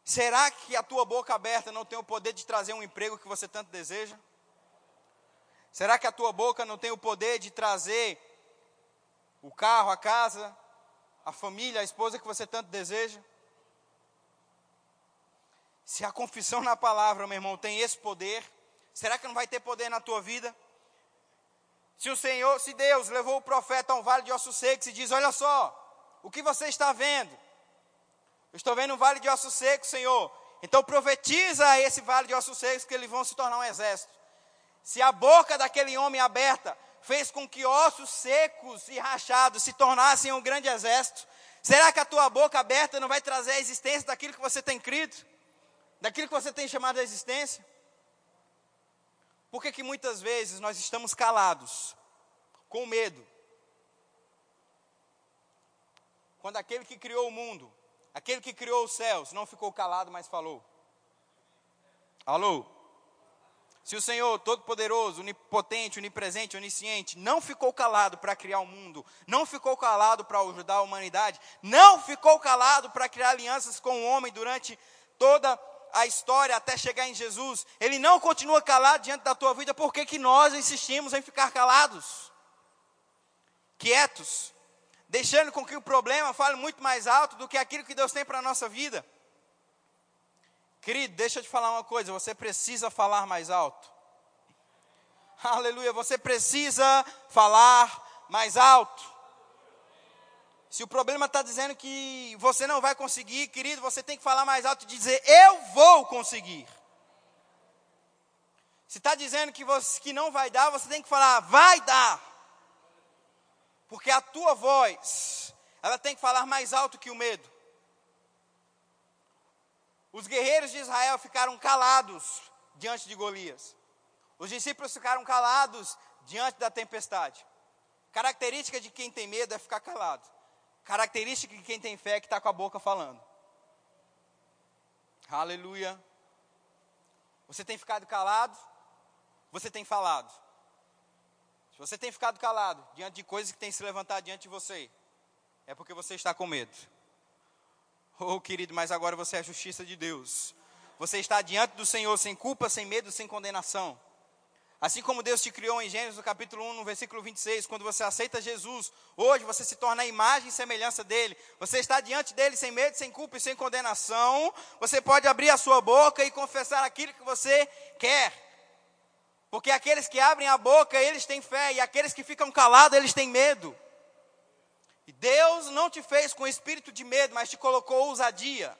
Será que a tua boca aberta não tem o poder de trazer um emprego que você tanto deseja? Será que a tua boca não tem o poder de trazer o carro, a casa, a família, a esposa que você tanto deseja? Se a confissão na palavra, meu irmão, tem esse poder, será que não vai ter poder na tua vida? Se o Senhor, se Deus levou o profeta a um vale de ossos secos e diz: Olha só, o que você está vendo? Eu estou vendo um vale de ossos secos, Senhor. Então profetiza esse vale de ossos secos que eles vão se tornar um exército. Se a boca daquele homem aberta fez com que ossos secos e rachados se tornassem um grande exército, será que a tua boca aberta não vai trazer a existência daquilo que você tem crido? Daquilo que você tem chamado de existência? Por que, que muitas vezes nós estamos calados, com medo? Quando aquele que criou o mundo, aquele que criou os céus, não ficou calado, mas falou. Alô? Se o Senhor Todo-Poderoso, Onipotente, Onipresente, Onisciente, não ficou calado para criar o mundo, não ficou calado para ajudar a humanidade, não ficou calado para criar alianças com o homem durante toda a história até chegar em Jesus, ele não continua calado diante da tua vida, por que, que nós insistimos em ficar calados? Quietos, deixando com que o problema fale muito mais alto do que aquilo que Deus tem para a nossa vida. Querido, deixa eu te falar uma coisa, você precisa falar mais alto. Aleluia, você precisa falar mais alto. Se o problema está dizendo que você não vai conseguir, querido, você tem que falar mais alto e dizer: Eu vou conseguir. Se está dizendo que, você, que não vai dar, você tem que falar: Vai dar. Porque a tua voz, ela tem que falar mais alto que o medo. Os guerreiros de Israel ficaram calados diante de Golias. Os discípulos ficaram calados diante da tempestade. Característica de quem tem medo é ficar calado. Característica de quem tem fé é que está com a boca falando. Aleluia. Você tem ficado calado? Você tem falado? Se você tem ficado calado diante de coisas que têm se levantado diante de você, é porque você está com medo. Oh, querido, mas agora você é a justiça de Deus. Você está diante do Senhor sem culpa, sem medo, sem condenação. Assim como Deus te criou em Gênesis, no capítulo 1, no versículo 26, quando você aceita Jesus, hoje você se torna a imagem e semelhança dele. Você está diante dele sem medo, sem culpa e sem condenação. Você pode abrir a sua boca e confessar aquilo que você quer. Porque aqueles que abrem a boca, eles têm fé, e aqueles que ficam calados, eles têm medo. E Deus não te fez com espírito de medo, mas te colocou ousadia.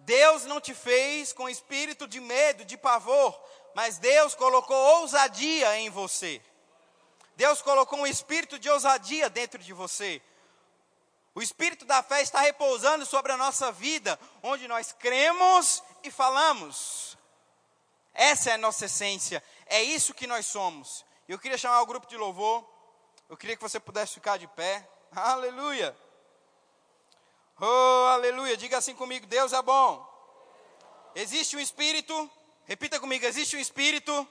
Deus não te fez com espírito de medo, de pavor, mas Deus colocou ousadia em você. Deus colocou um espírito de ousadia dentro de você. O espírito da fé está repousando sobre a nossa vida, onde nós cremos e falamos. Essa é a nossa essência, é isso que nós somos. Eu queria chamar o grupo de louvor, eu queria que você pudesse ficar de pé. Aleluia! Oh, aleluia. Diga assim comigo: Deus é bom. Existe um espírito, repita comigo: existe um espírito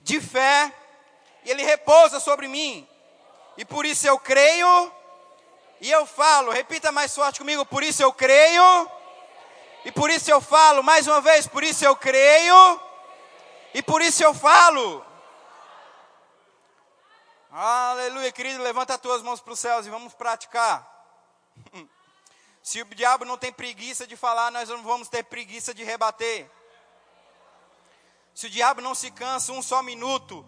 de fé, e ele repousa sobre mim. E por isso eu creio, e eu falo. Repita mais forte comigo: por isso eu creio, e por isso eu falo. Mais uma vez: por isso eu creio, e por isso eu falo. Aleluia, querido. Levanta as tuas mãos para os céus e vamos praticar. Se o diabo não tem preguiça de falar, nós não vamos ter preguiça de rebater. Se o diabo não se cansa um só minuto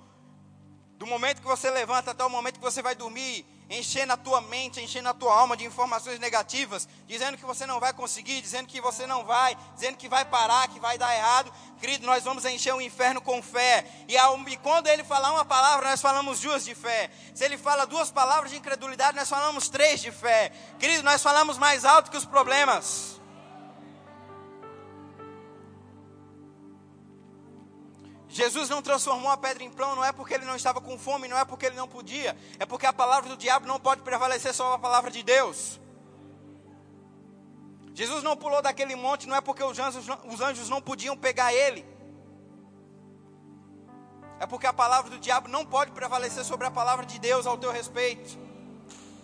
Do momento que você levanta até o momento que você vai dormir, enchendo a tua mente, enchendo a tua alma de informações negativas, dizendo que você não vai conseguir, dizendo que você não vai, dizendo que vai parar, que vai dar errado. Querido, nós vamos encher o inferno com fé. E, ao, e quando ele falar uma palavra, nós falamos duas de fé. Se ele fala duas palavras de incredulidade, nós falamos três de fé. Querido, nós falamos mais alto que os problemas. Jesus não transformou a pedra em pão, não é porque ele não estava com fome, não é porque ele não podia, é porque a palavra do diabo não pode prevalecer sobre a palavra de Deus. Jesus não pulou daquele monte, não é porque os anjos, os anjos não podiam pegar ele, é porque a palavra do diabo não pode prevalecer sobre a palavra de Deus ao teu respeito.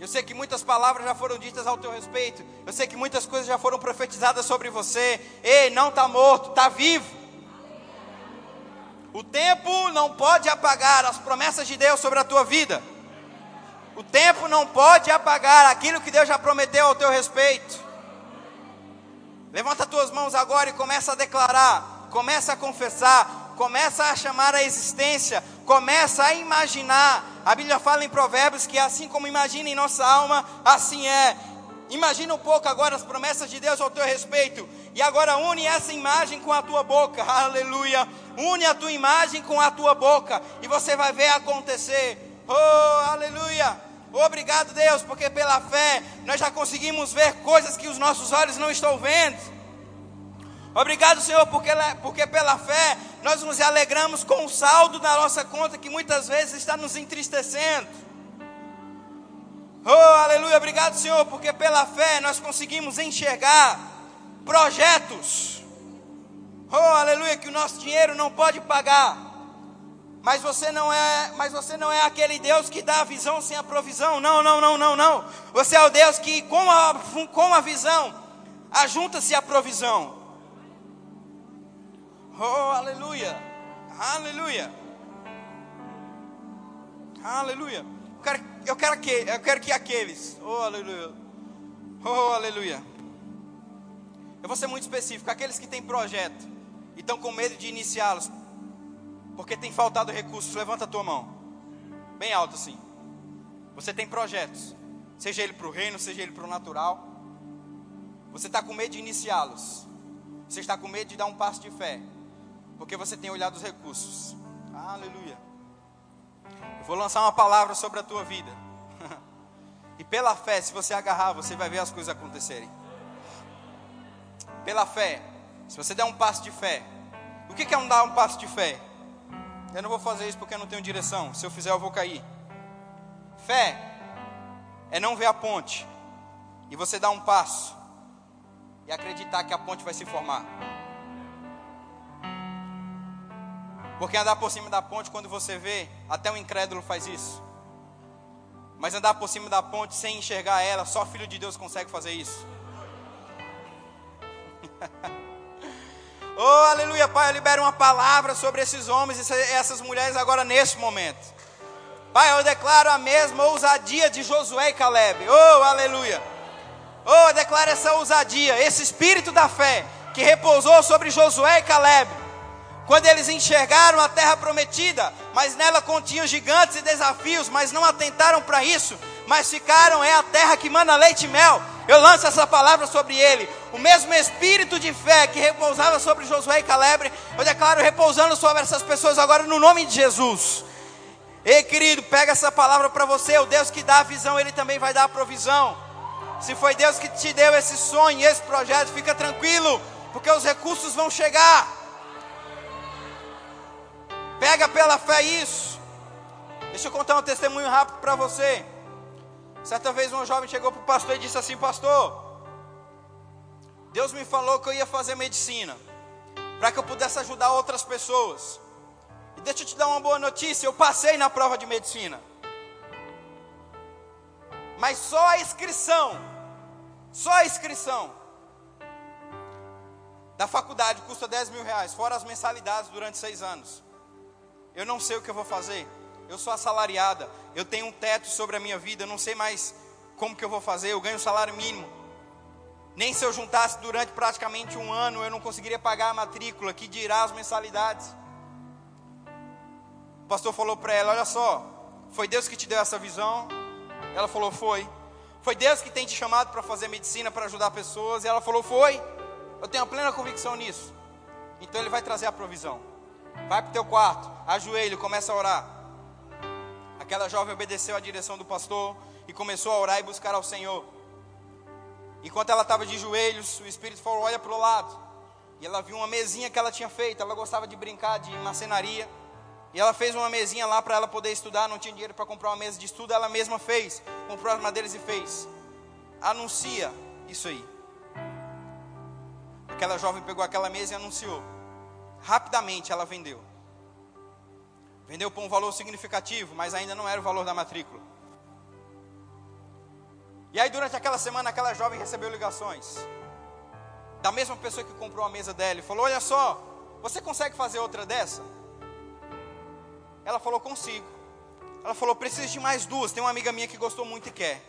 Eu sei que muitas palavras já foram ditas ao teu respeito. Eu sei que muitas coisas já foram profetizadas sobre você. Ei, não está morto, está vivo. O tempo não pode apagar as promessas de Deus sobre a tua vida. O tempo não pode apagar aquilo que Deus já prometeu ao teu respeito. Levanta as tuas mãos agora e começa a declarar, começa a confessar, começa a chamar a existência, começa a imaginar. A Bíblia fala em Provérbios que assim como imagina em nossa alma, assim é. Imagina um pouco agora as promessas de Deus ao teu respeito. E agora une essa imagem com a tua boca. Aleluia. Une a tua imagem com a tua boca. E você vai ver acontecer. Oh, aleluia. Obrigado, Deus, porque pela fé nós já conseguimos ver coisas que os nossos olhos não estão vendo. Obrigado, Senhor, porque, porque pela fé nós nos alegramos com o saldo da nossa conta que muitas vezes está nos entristecendo. Oh, aleluia, obrigado, Senhor, porque pela fé nós conseguimos enxergar projetos. Oh, aleluia, que o nosso dinheiro não pode pagar. Mas você não é, mas você não é aquele Deus que dá a visão sem a provisão. Não, não, não, não, não. Você é o Deus que com a, com a visão ajunta-se a provisão. Oh, aleluia. Aleluia. Aleluia quero, eu quero que, eu quero que aqueles, oh aleluia, oh aleluia. Eu vou ser muito específico, aqueles que têm projeto e estão com medo de iniciá-los, porque tem faltado recursos, levanta a tua mão, bem alto assim. Você tem projetos, seja ele para o reino, seja ele para o natural. Você está com medo de iniciá-los. Você está com medo de dar um passo de fé, porque você tem olhado os recursos. Aleluia. Vou lançar uma palavra sobre a tua vida. e pela fé, se você agarrar, você vai ver as coisas acontecerem. Pela fé, se você der um passo de fé. O que é um dar um passo de fé? Eu não vou fazer isso porque eu não tenho direção. Se eu fizer, eu vou cair. Fé é não ver a ponte e você dar um passo e acreditar que a ponte vai se formar. Porque andar por cima da ponte, quando você vê, até o incrédulo faz isso. Mas andar por cima da ponte sem enxergar ela, só filho de Deus consegue fazer isso. oh, aleluia, Pai, eu libero uma palavra sobre esses homens e essas mulheres agora nesse momento. Pai, eu declaro a mesma ousadia de Josué e Caleb. Oh, aleluia. Oh, eu declaro essa ousadia, esse espírito da fé que repousou sobre Josué e Caleb quando eles enxergaram a terra prometida, mas nela continham gigantes e desafios, mas não atentaram para isso, mas ficaram, é a terra que manda leite e mel. Eu lanço essa palavra sobre ele. O mesmo espírito de fé que repousava sobre Josué e Caleb, eu declaro repousando sobre essas pessoas agora no nome de Jesus. Ei, querido, pega essa palavra para você. O Deus que dá a visão, ele também vai dar a provisão. Se foi Deus que te deu esse sonho, esse projeto, fica tranquilo, porque os recursos vão chegar. Pega pela fé isso. Deixa eu contar um testemunho rápido para você. Certa vez um jovem chegou para o pastor e disse assim: Pastor, Deus me falou que eu ia fazer medicina, para que eu pudesse ajudar outras pessoas. E deixa eu te dar uma boa notícia: eu passei na prova de medicina. Mas só a inscrição, só a inscrição da faculdade custa 10 mil reais, fora as mensalidades durante seis anos. Eu não sei o que eu vou fazer. Eu sou assalariada. Eu tenho um teto sobre a minha vida. Eu não sei mais como que eu vou fazer. Eu ganho salário mínimo. Nem se eu juntasse durante praticamente um ano, eu não conseguiria pagar a matrícula, que dirá as mensalidades. O pastor falou para ela: Olha só, foi Deus que te deu essa visão? Ela falou: Foi. Foi Deus que tem te chamado para fazer medicina, para ajudar pessoas? E ela falou: Foi. Eu tenho plena convicção nisso. Então Ele vai trazer a provisão. Vai para o teu quarto, ajoelho, começa a orar. Aquela jovem obedeceu à direção do pastor e começou a orar e buscar ao Senhor. Enquanto ela estava de joelhos, o Espírito falou: Olha para o lado. E ela viu uma mesinha que ela tinha feito. Ela gostava de brincar de macenaria. E ela fez uma mesinha lá para ela poder estudar. Não tinha dinheiro para comprar uma mesa de estudo. Ela mesma fez. Comprou as madeiras e fez. Anuncia isso aí. Aquela jovem pegou aquela mesa e anunciou. Rapidamente ela vendeu. Vendeu por um valor significativo, mas ainda não era o valor da matrícula. E aí, durante aquela semana, aquela jovem recebeu ligações da mesma pessoa que comprou a mesa dela e falou: Olha só, você consegue fazer outra dessa? Ela falou: Consigo. Ela falou: Preciso de mais duas. Tem uma amiga minha que gostou muito e quer.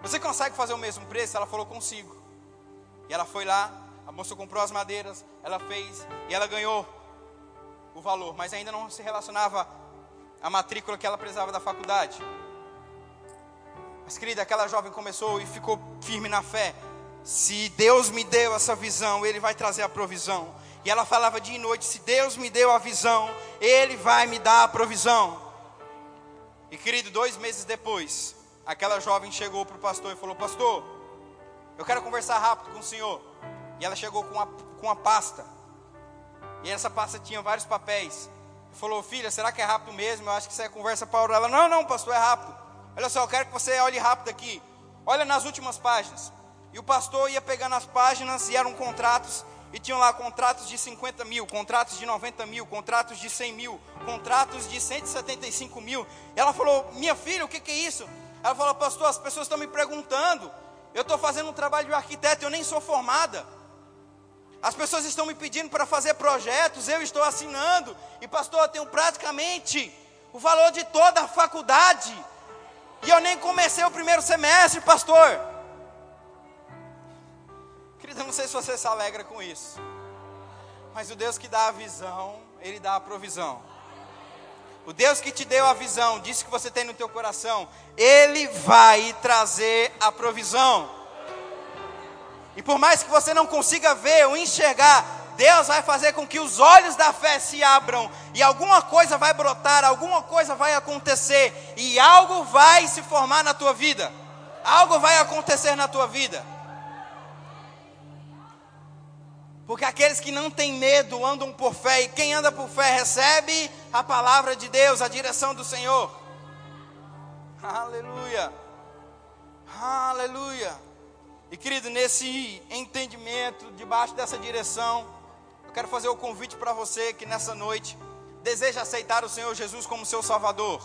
Você consegue fazer o mesmo preço? Ela falou: Consigo. E ela foi lá, a moça comprou as madeiras, ela fez e ela ganhou o valor, mas ainda não se relacionava à matrícula que ela precisava da faculdade. Mas, querida, aquela jovem começou e ficou firme na fé. Se Deus me deu essa visão, Ele vai trazer a provisão. E ela falava dia e noite: se Deus me deu a visão, Ele vai me dar a provisão. E querido, dois meses depois, aquela jovem chegou para o pastor e falou: Pastor, eu quero conversar rápido com o senhor. E ela chegou com uma, com uma pasta. E essa pasta tinha vários papéis. E falou: Filha, será que é rápido mesmo? Eu acho que isso é conversa para. Ela: Não, não, pastor, é rápido. Olha só, eu quero que você olhe rápido aqui. Olha nas últimas páginas. E o pastor ia pegando as páginas e eram contratos. E tinham lá contratos de 50 mil, contratos de 90 mil, contratos de 100 mil, contratos de 175 mil. E ela falou: Minha filha, o que, que é isso? Ela falou: Pastor, as pessoas estão me perguntando. Eu estou fazendo um trabalho de arquiteto, eu nem sou formada. As pessoas estão me pedindo para fazer projetos, eu estou assinando. E, pastor, eu tenho praticamente o valor de toda a faculdade. E eu nem comecei o primeiro semestre, pastor. Querida, não sei se você se alegra com isso. Mas o Deus que dá a visão, Ele dá a provisão. O Deus que te deu a visão, disse que você tem no teu coração, Ele vai trazer a provisão. E por mais que você não consiga ver ou enxergar, Deus vai fazer com que os olhos da fé se abram e alguma coisa vai brotar, alguma coisa vai acontecer e algo vai se formar na tua vida. Algo vai acontecer na tua vida. Porque aqueles que não têm medo andam por fé, e quem anda por fé recebe a palavra de Deus, a direção do Senhor. Aleluia. Aleluia. E querido, nesse entendimento, debaixo dessa direção, eu quero fazer o convite para você que nessa noite deseja aceitar o Senhor Jesus como seu Salvador.